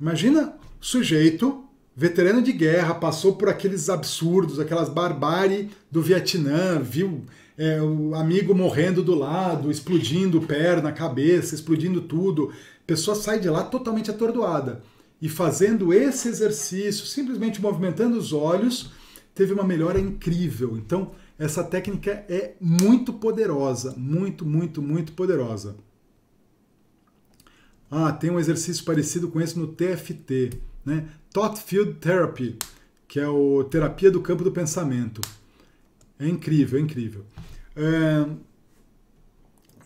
Imagina sujeito veterano de guerra, passou por aqueles absurdos, aquelas barbárie do Vietnã, viu é, o amigo morrendo do lado, explodindo perna, cabeça, explodindo tudo. A pessoa sai de lá totalmente atordoada. e fazendo esse exercício, simplesmente movimentando os olhos, teve uma melhora incrível. Então, essa técnica é muito poderosa, muito, muito, muito poderosa. Ah, tem um exercício parecido com esse no TFT, né? Thought Field Therapy, que é o terapia do campo do pensamento. É incrível, é incrível. É...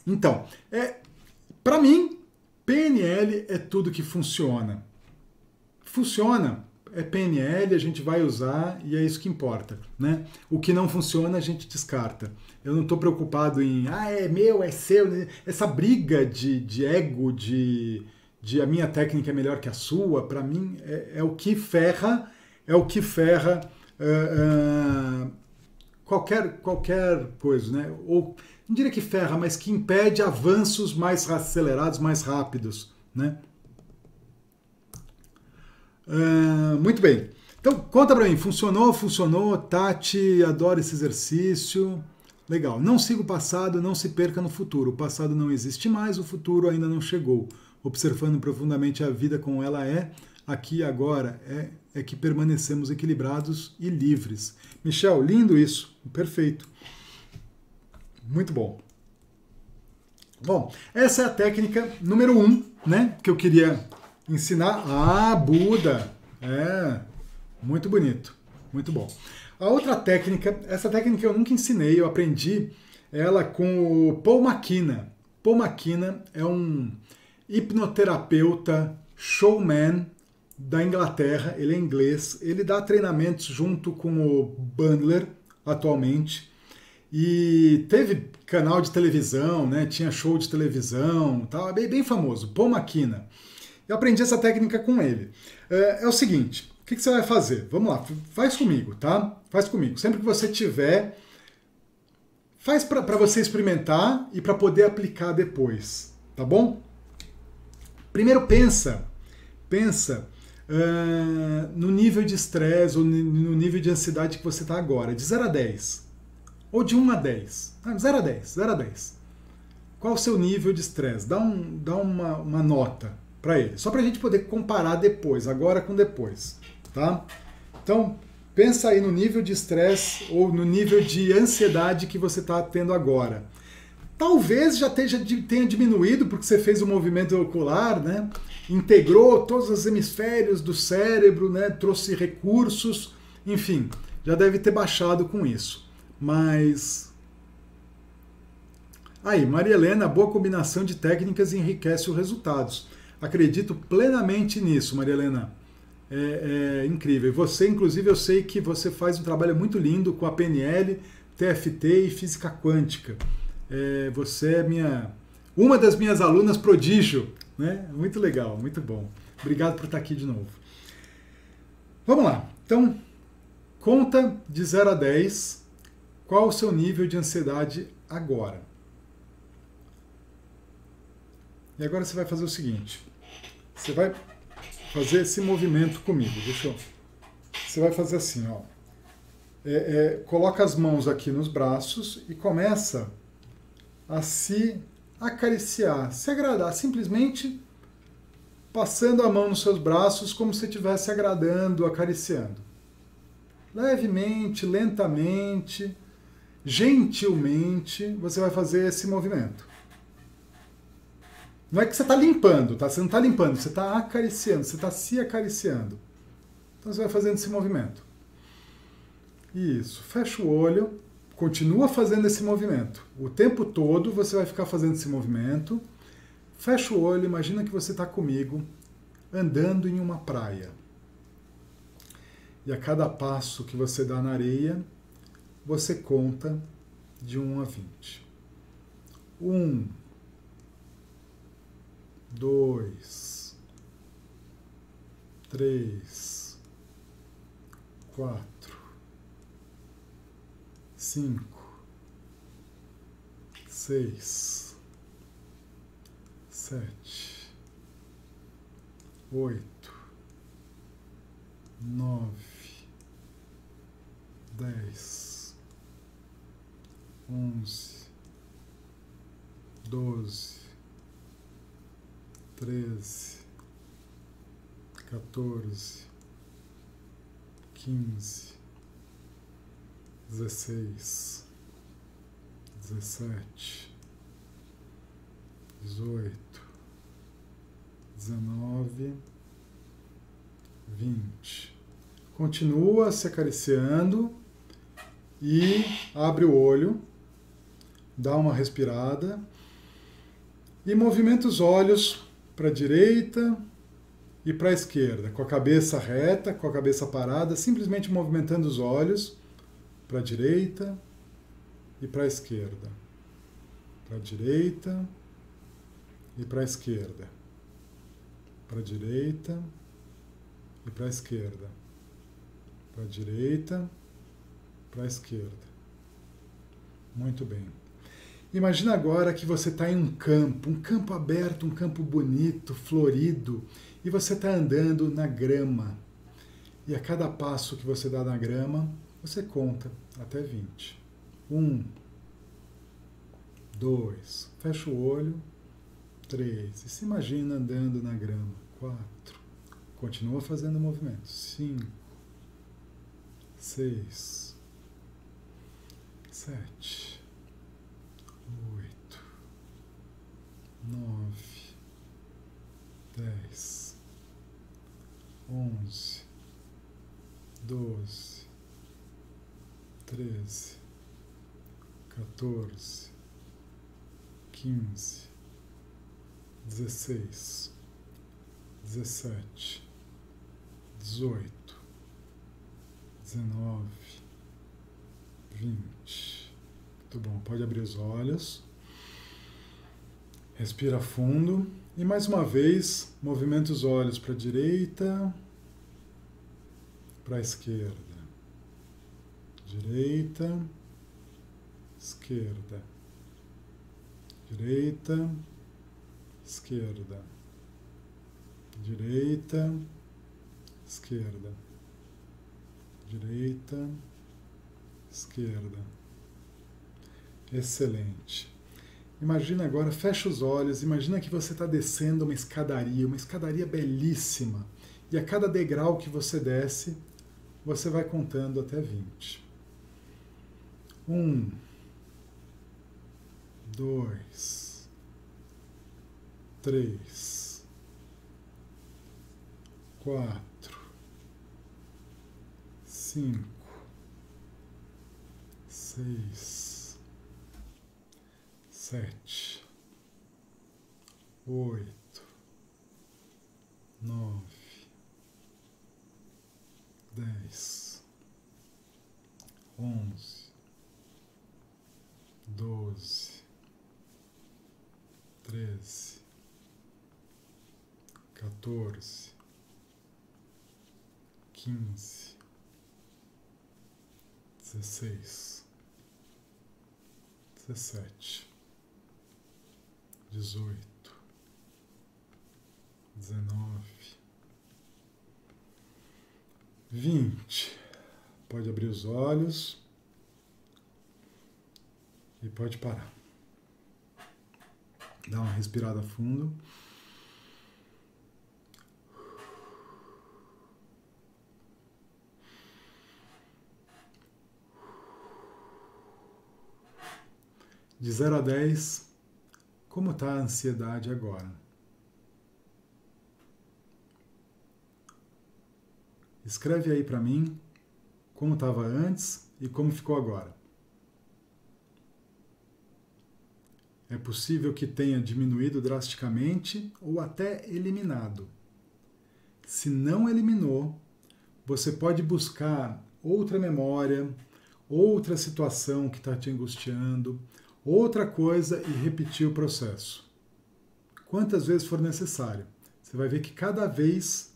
Então, é, para mim, PNL é tudo que funciona. Funciona, é PNL, a gente vai usar e é isso que importa. Né? O que não funciona, a gente descarta. Eu não estou preocupado em, ah, é meu, é seu. Essa briga de, de ego, de, de a minha técnica é melhor que a sua, para mim é, é, o que ferra, é o que ferra uh, uh, qualquer, qualquer coisa, né? Ou não diria que ferra, mas que impede avanços mais acelerados, mais rápidos, né? Uh, muito bem. Então, conta para mim, funcionou, funcionou? Tati, adoro esse exercício. Legal. Não siga o passado, não se perca no futuro. O passado não existe mais, o futuro ainda não chegou. Observando profundamente a vida como ela é, aqui e agora, é, é que permanecemos equilibrados e livres. Michel, lindo isso. Perfeito. Muito bom. Bom, essa é a técnica número um, né? Que eu queria ensinar. Ah, Buda! É, muito bonito, muito bom. A outra técnica, essa técnica eu nunca ensinei, eu aprendi ela com o Paul McKenna. Paul McKenna é um hipnoterapeuta showman da Inglaterra, ele é inglês, ele dá treinamentos junto com o Bandler atualmente. E teve canal de televisão, né? Tinha show de televisão, tal, bem, bem famoso, Paul McKenna. Eu aprendi essa técnica com ele. É, é o seguinte, o que, que, você vai fazer? Vamos lá, faz comigo, tá? Faz comigo. Sempre que você tiver, faz para você experimentar e para poder aplicar depois, tá bom? Primeiro pensa, pensa uh, no nível de estresse ou no nível de ansiedade que você está agora, de 0 a 10 ou de 1 a 10. 0 a 10, 0 a 10. Qual o seu nível de estresse? Dá, um, dá uma, uma nota para ele. Só para a gente poder comparar depois, agora com depois. Tá? Então, pensa aí no nível de estresse ou no nível de ansiedade que você está tendo agora. Talvez já tenha, tenha diminuído porque você fez o movimento ocular, né? integrou todos os hemisférios do cérebro, né? trouxe recursos, enfim, já deve ter baixado com isso. Mas. Aí, Maria Helena, boa combinação de técnicas enriquece os resultados. Acredito plenamente nisso, Maria Helena. É, é incrível. Você, inclusive, eu sei que você faz um trabalho muito lindo com a PNL, TFT e física quântica. É, você é minha, uma das minhas alunas prodígio, né? Muito legal, muito bom. Obrigado por estar aqui de novo. Vamos lá. Então, conta de 0 a 10 qual o seu nível de ansiedade agora? E agora você vai fazer o seguinte: você vai fazer esse movimento comigo. Deixa eu. Você vai fazer assim, ó. É, é, coloca as mãos aqui nos braços e começa a se acariciar, se agradar, simplesmente passando a mão nos seus braços como se estivesse agradando, acariciando. Levemente, lentamente gentilmente você vai fazer esse movimento. Não é que você está limpando, tá? Você não está limpando, você está acariciando, você está se acariciando. Então você vai fazendo esse movimento. Isso. Fecha o olho, continua fazendo esse movimento. O tempo todo você vai ficar fazendo esse movimento. Fecha o olho, imagina que você está comigo andando em uma praia. E a cada passo que você dá na areia, você conta de 1 a 20. 1, 2, 3, 4, 5, 6, 7, 8, 9, 10, onze, doze, treze, quatorze, quinze, dezesseis, dezessete, dezoito, dezenove, vinte. Continua se acariciando e abre o olho, dá uma respirada e movimenta os olhos para a direita e para a esquerda, com a cabeça reta, com a cabeça parada, simplesmente movimentando os olhos para a direita e para a esquerda. Para a direita e para a esquerda. Para a direita e para a esquerda. Para a direita, para a esquerda. Muito bem. Imagina agora que você está em um campo, um campo aberto, um campo bonito, florido, e você está andando na grama. E a cada passo que você dá na grama, você conta até 20. Um, dois, fecha o olho, três, e se imagina andando na grama. Quatro, continua fazendo movimento. Cinco, seis, sete oito, nove, dez, onze, doze, treze, quatorze, quinze, dezesseis, dezessete, dezoito, dezenove, vinte. Muito bom, pode abrir os olhos. Respira fundo e mais uma vez movimenta os olhos para a direita, para a esquerda. Direita, esquerda. Direita, esquerda. Direita, esquerda. Direita, esquerda. Excelente. Imagina agora, fecha os olhos, imagina que você está descendo uma escadaria, uma escadaria belíssima. E a cada degrau que você desce, você vai contando até 20. Um, dois, três, quatro, cinco, seis sete, oito, nove, dez, onze, doze, treze, quatorze, quinze, dezesseis, dezessete dezoito, dezenove, vinte. Pode abrir os olhos e pode parar. Dá uma respirada fundo. De 0 a 10, como está a ansiedade agora? Escreve aí para mim como estava antes e como ficou agora. É possível que tenha diminuído drasticamente ou até eliminado. Se não eliminou, você pode buscar outra memória, outra situação que está te angustiando, outra coisa e repetir o processo. Quantas vezes for necessário. Você vai ver que cada vez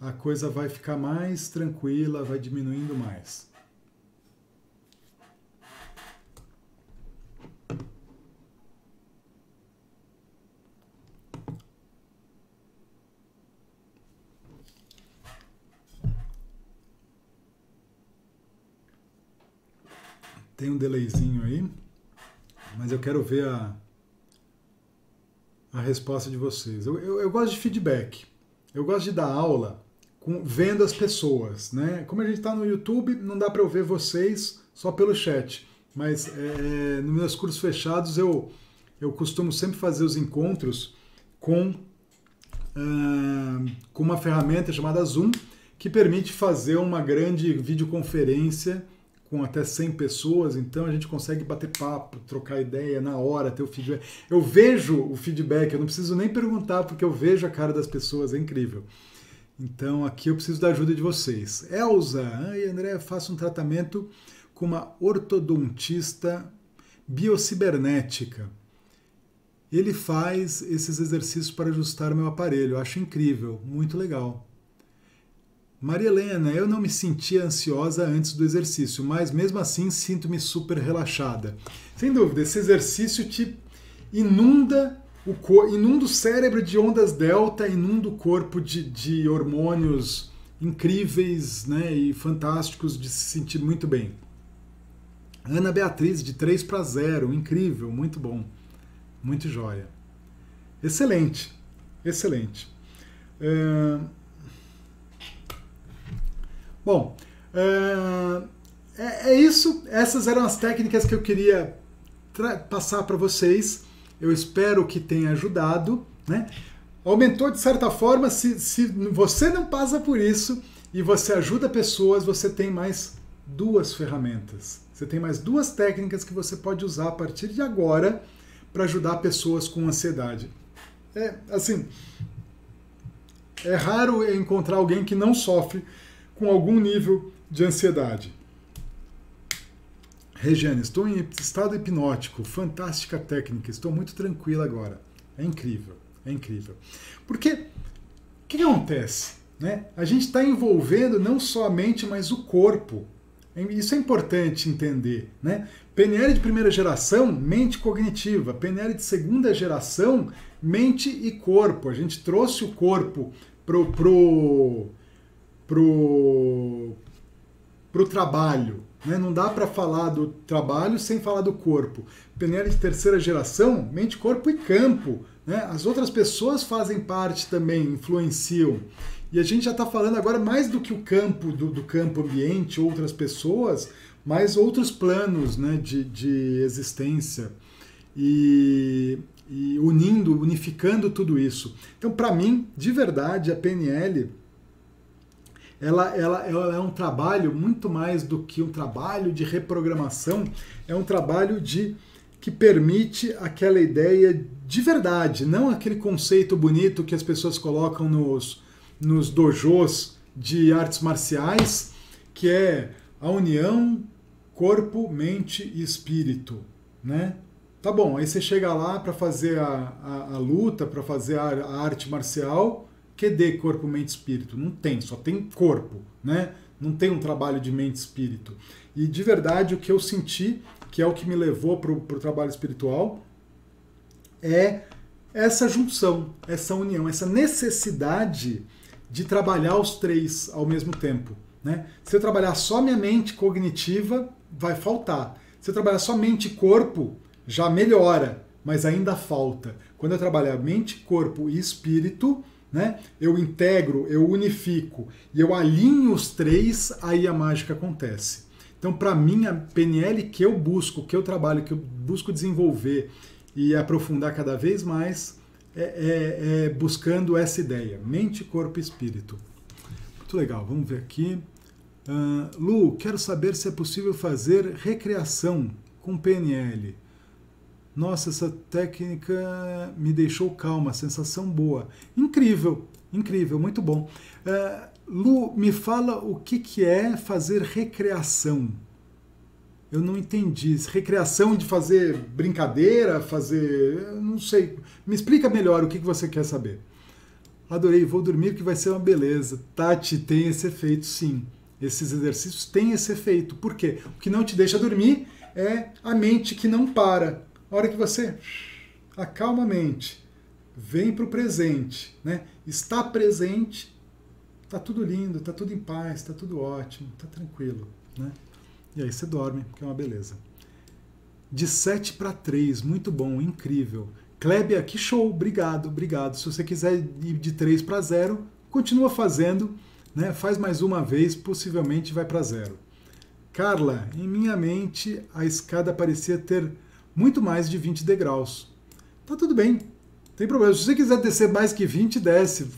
a coisa vai ficar mais tranquila, vai diminuindo mais. Tem um delayzinho aí mas eu quero ver a, a resposta de vocês. Eu, eu, eu gosto de feedback. eu gosto de dar aula com, vendo as pessoas, né? Como a gente está no YouTube, não dá para eu ver vocês só pelo chat, mas é, nos meus cursos fechados eu, eu costumo sempre fazer os encontros com, uh, com uma ferramenta chamada Zoom, que permite fazer uma grande videoconferência com até 100 pessoas, então a gente consegue bater papo, trocar ideia na hora, ter o feedback. Eu vejo o feedback, eu não preciso nem perguntar, porque eu vejo a cara das pessoas, é incrível. Então aqui eu preciso da ajuda de vocês. Elza, André, faço um tratamento com uma ortodontista biocibernética. Ele faz esses exercícios para ajustar o meu aparelho. Eu acho incrível, muito legal. Maria Helena, eu não me sentia ansiosa antes do exercício, mas mesmo assim sinto-me super relaxada. Sem dúvida, esse exercício te inunda o, inunda o cérebro de ondas delta, inunda o corpo de, de hormônios incríveis né, e fantásticos de se sentir muito bem. Ana Beatriz, de 3 para 0, incrível, muito bom, muito jóia. Excelente, excelente. Uh, Bom, uh, é, é, isso. Essas eram as técnicas que eu queria passar para vocês. Eu espero que tenha ajudado. Né? Aumentou de certa forma. Se, se você não passa por isso e você ajuda pessoas, você tem mais duas ferramentas. Você tem mais duas técnicas que você pode usar a partir de agora para ajudar pessoas com ansiedade. É assim, é raro encontrar alguém que não sofre com algum nível de ansiedade. Regiane, estou em estado hipnótico, fantástica técnica, estou muito tranquila agora. É incrível, é incrível. Porque o que, acontece? Né? A gente está envolvendo não só a mente, mas o corpo. Isso é importante entender. Né? PNL de primeira geração, mente cognitiva. PNL de segunda geração, mente e corpo. A gente trouxe o corpo pro, pro, pro, pro trabalho. Né? Não dá para falar do trabalho sem falar do corpo. PNL de terceira geração, mente, corpo e campo. Né? As outras pessoas fazem parte também, influenciam. E a gente já está falando agora mais do que o campo, do, do, campo ambiente, outras pessoas, mas outros planos né, de, de existência. E, e unindo, unificando tudo isso. Então, para mim, de verdade, a PNL ela, ela, ela é um trabalho muito mais do que um trabalho de reprogramação, é um trabalho de que permite aquela ideia de verdade, não aquele conceito bonito que as pessoas colocam nos, nos dojos de artes marciais, que é a união corpo, mente e espírito, né? Tá bom, aí você chega lá para fazer a, a, a luta, para fazer a, a arte marcial, QD, corpo, mente, espírito? Não tem, só tem corpo, né? Não tem um trabalho de mente espírito. E de verdade, o que eu senti, que é o que me levou para o trabalho espiritual, é essa junção, essa união, essa necessidade de trabalhar os três ao mesmo tempo. Né? Se eu trabalhar só minha mente cognitiva, vai faltar. Se eu trabalhar só mente e corpo, já melhora, mas ainda falta. Quando eu trabalhar mente, corpo e espírito, né? Eu integro, eu unifico e eu alinho os três, aí a mágica acontece. Então, para mim, a PNL que eu busco, que eu trabalho, que eu busco desenvolver e aprofundar cada vez mais, é, é, é buscando essa ideia: mente, corpo e espírito. Muito legal, vamos ver aqui. Uh, Lu, quero saber se é possível fazer recreação com PNL. Nossa, essa técnica me deixou calma, sensação boa. Incrível, incrível, muito bom. Uh, Lu, me fala o que, que é fazer recreação. Eu não entendi. Recreação de fazer brincadeira, fazer. Não sei. Me explica melhor o que, que você quer saber. Adorei, vou dormir que vai ser uma beleza. Tati, tem esse efeito, sim. Esses exercícios têm esse efeito. Por quê? O que não te deixa dormir é a mente que não para. A hora que você acalma a mente, vem para o presente, né? está presente, está tudo lindo, está tudo em paz, está tudo ótimo, está tranquilo. Né? E aí você dorme, que é uma beleza. De 7 para 3, muito bom, incrível. Klebia, que show, obrigado, obrigado. Se você quiser ir de 3 para 0, continua fazendo, né? faz mais uma vez, possivelmente vai para zero. Carla, em minha mente a escada parecia ter muito mais de 20 degraus. Tá tudo bem, tem problema. Se você quiser descer mais que 20, desce.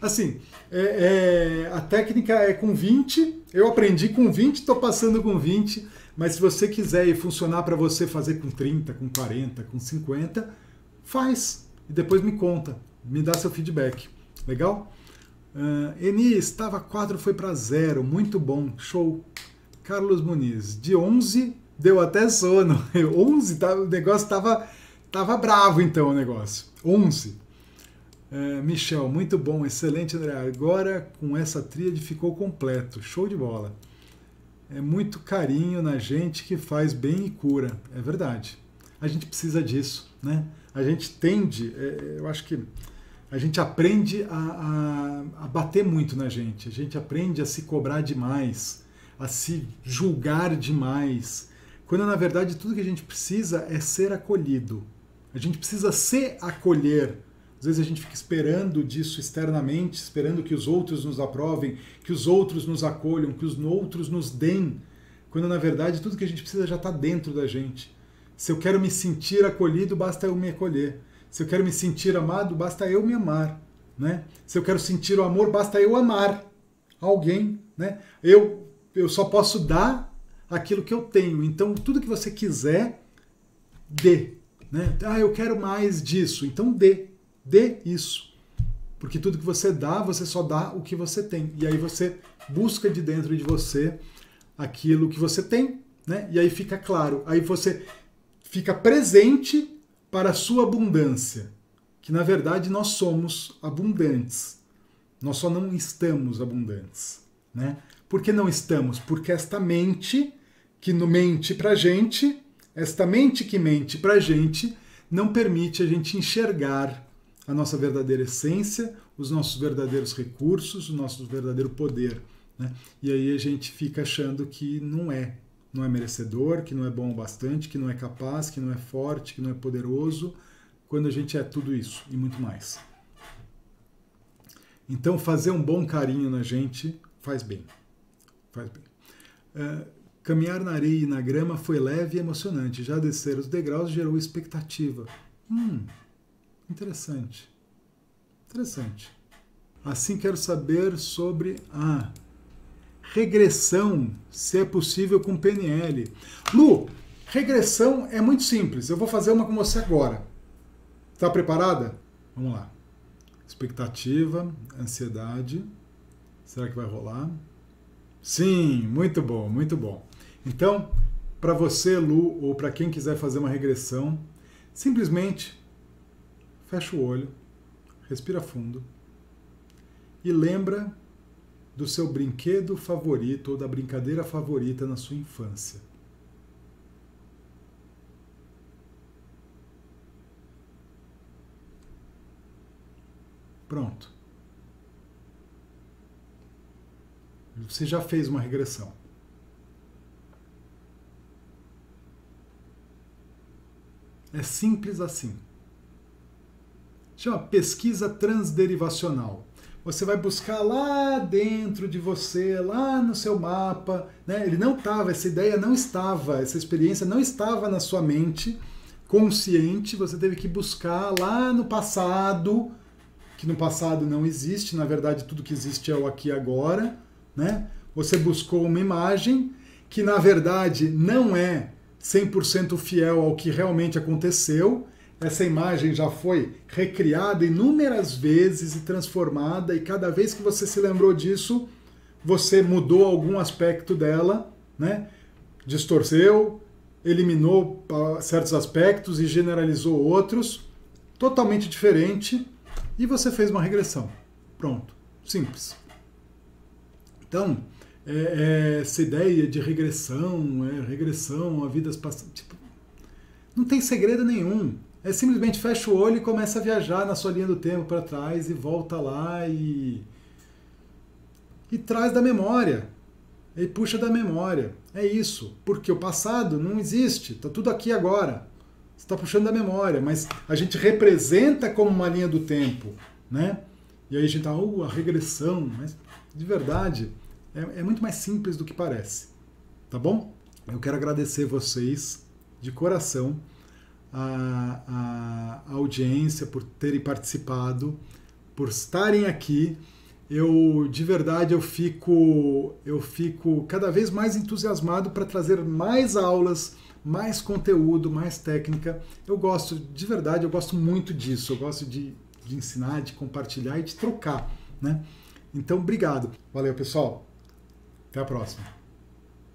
Assim, é, é, a técnica é com 20. Eu aprendi com 20, estou passando com 20. Mas se você quiser e funcionar para você fazer com 30, com 40, com 50, faz. E depois me conta. Me dá seu feedback. Legal? Uh, Eni, estava 4, foi para 0. Muito bom. Show. Carlos Muniz, de 11 deu até sono. [laughs] 11, tá, o negócio estava tava bravo então o negócio. 11. É, Michel, muito bom, excelente, André. Agora com essa tríade ficou completo, show de bola. É muito carinho na gente que faz bem e cura, é verdade. A gente precisa disso, né? A gente tende, é, eu acho que a gente aprende a, a, a bater muito na gente, a gente aprende a se cobrar demais, a se julgar demais, quando na verdade tudo que a gente precisa é ser acolhido, a gente precisa se acolher. Às vezes a gente fica esperando disso externamente, esperando que os outros nos aprovem, que os outros nos acolham, que os outros nos deem, quando na verdade tudo que a gente precisa já está dentro da gente. Se eu quero me sentir acolhido, basta eu me acolher. Se eu quero me sentir amado, basta eu me amar. Né? Se eu quero sentir o amor, basta eu amar alguém. Né? Eu, eu só posso dar aquilo que eu tenho. Então, tudo que você quiser, dê. Né? Ah, eu quero mais disso. Então dê. Dê isso. Porque tudo que você dá, você só dá o que você tem. E aí você busca de dentro de você aquilo que você tem. Né? E aí fica claro. Aí você fica presente para a sua abundância. Que na verdade nós somos abundantes. Nós só não estamos abundantes. Né? Por que não estamos? Porque esta mente que mente para gente esta mente que mente para gente não permite a gente enxergar a nossa verdadeira essência, os nossos verdadeiros recursos, o nosso verdadeiro poder. Né? E aí a gente fica achando que não é, não é merecedor, que não é bom o bastante, que não é capaz, que não é forte, que não é poderoso, quando a gente é tudo isso e muito mais. Então fazer um bom carinho na gente faz bem. Faz bem. Uh, Caminhar na areia e na grama foi leve e emocionante. Já descer os degraus gerou expectativa. Hum, interessante. Interessante. Assim quero saber sobre a regressão, se é possível com PNL. Lu, regressão é muito simples. Eu vou fazer uma com você agora. Está preparada? Vamos lá. Expectativa, ansiedade. Será que vai rolar? Sim, muito bom, muito bom. Então, para você, Lu, ou para quem quiser fazer uma regressão, simplesmente fecha o olho, respira fundo e lembra do seu brinquedo favorito ou da brincadeira favorita na sua infância. Pronto. Você já fez uma regressão. É simples assim. Chama pesquisa transderivacional. Você vai buscar lá dentro de você, lá no seu mapa. Né? Ele não estava, essa ideia não estava, essa experiência não estava na sua mente consciente. Você teve que buscar lá no passado, que no passado não existe. Na verdade, tudo que existe é o aqui e agora. Né? Você buscou uma imagem que na verdade não é 100% fiel ao que realmente aconteceu. Essa imagem já foi recriada inúmeras vezes e transformada, e cada vez que você se lembrou disso, você mudou algum aspecto dela, né? distorceu, eliminou certos aspectos e generalizou outros, totalmente diferente, e você fez uma regressão. Pronto, simples. Então, é, é, essa ideia de regressão, é, regressão a vidas passadas. Tipo, não tem segredo nenhum. É simplesmente fecha o olho e começa a viajar na sua linha do tempo para trás e volta lá e. e traz da memória. E puxa da memória. É isso. Porque o passado não existe. Está tudo aqui agora. Você está puxando da memória. Mas a gente representa como uma linha do tempo. Né? E aí a gente tá, uh, a regressão, mas de verdade é, é muito mais simples do que parece. Tá bom? Eu quero agradecer vocês de coração a, a, audiência por terem participado, por estarem aqui. Eu de verdade eu fico eu fico cada vez mais entusiasmado para trazer mais aulas, mais conteúdo, mais técnica. Eu gosto de verdade, eu gosto muito disso. Eu gosto de, de ensinar, de compartilhar e de trocar, né? Então, obrigado. Valeu, pessoal. Até a próxima.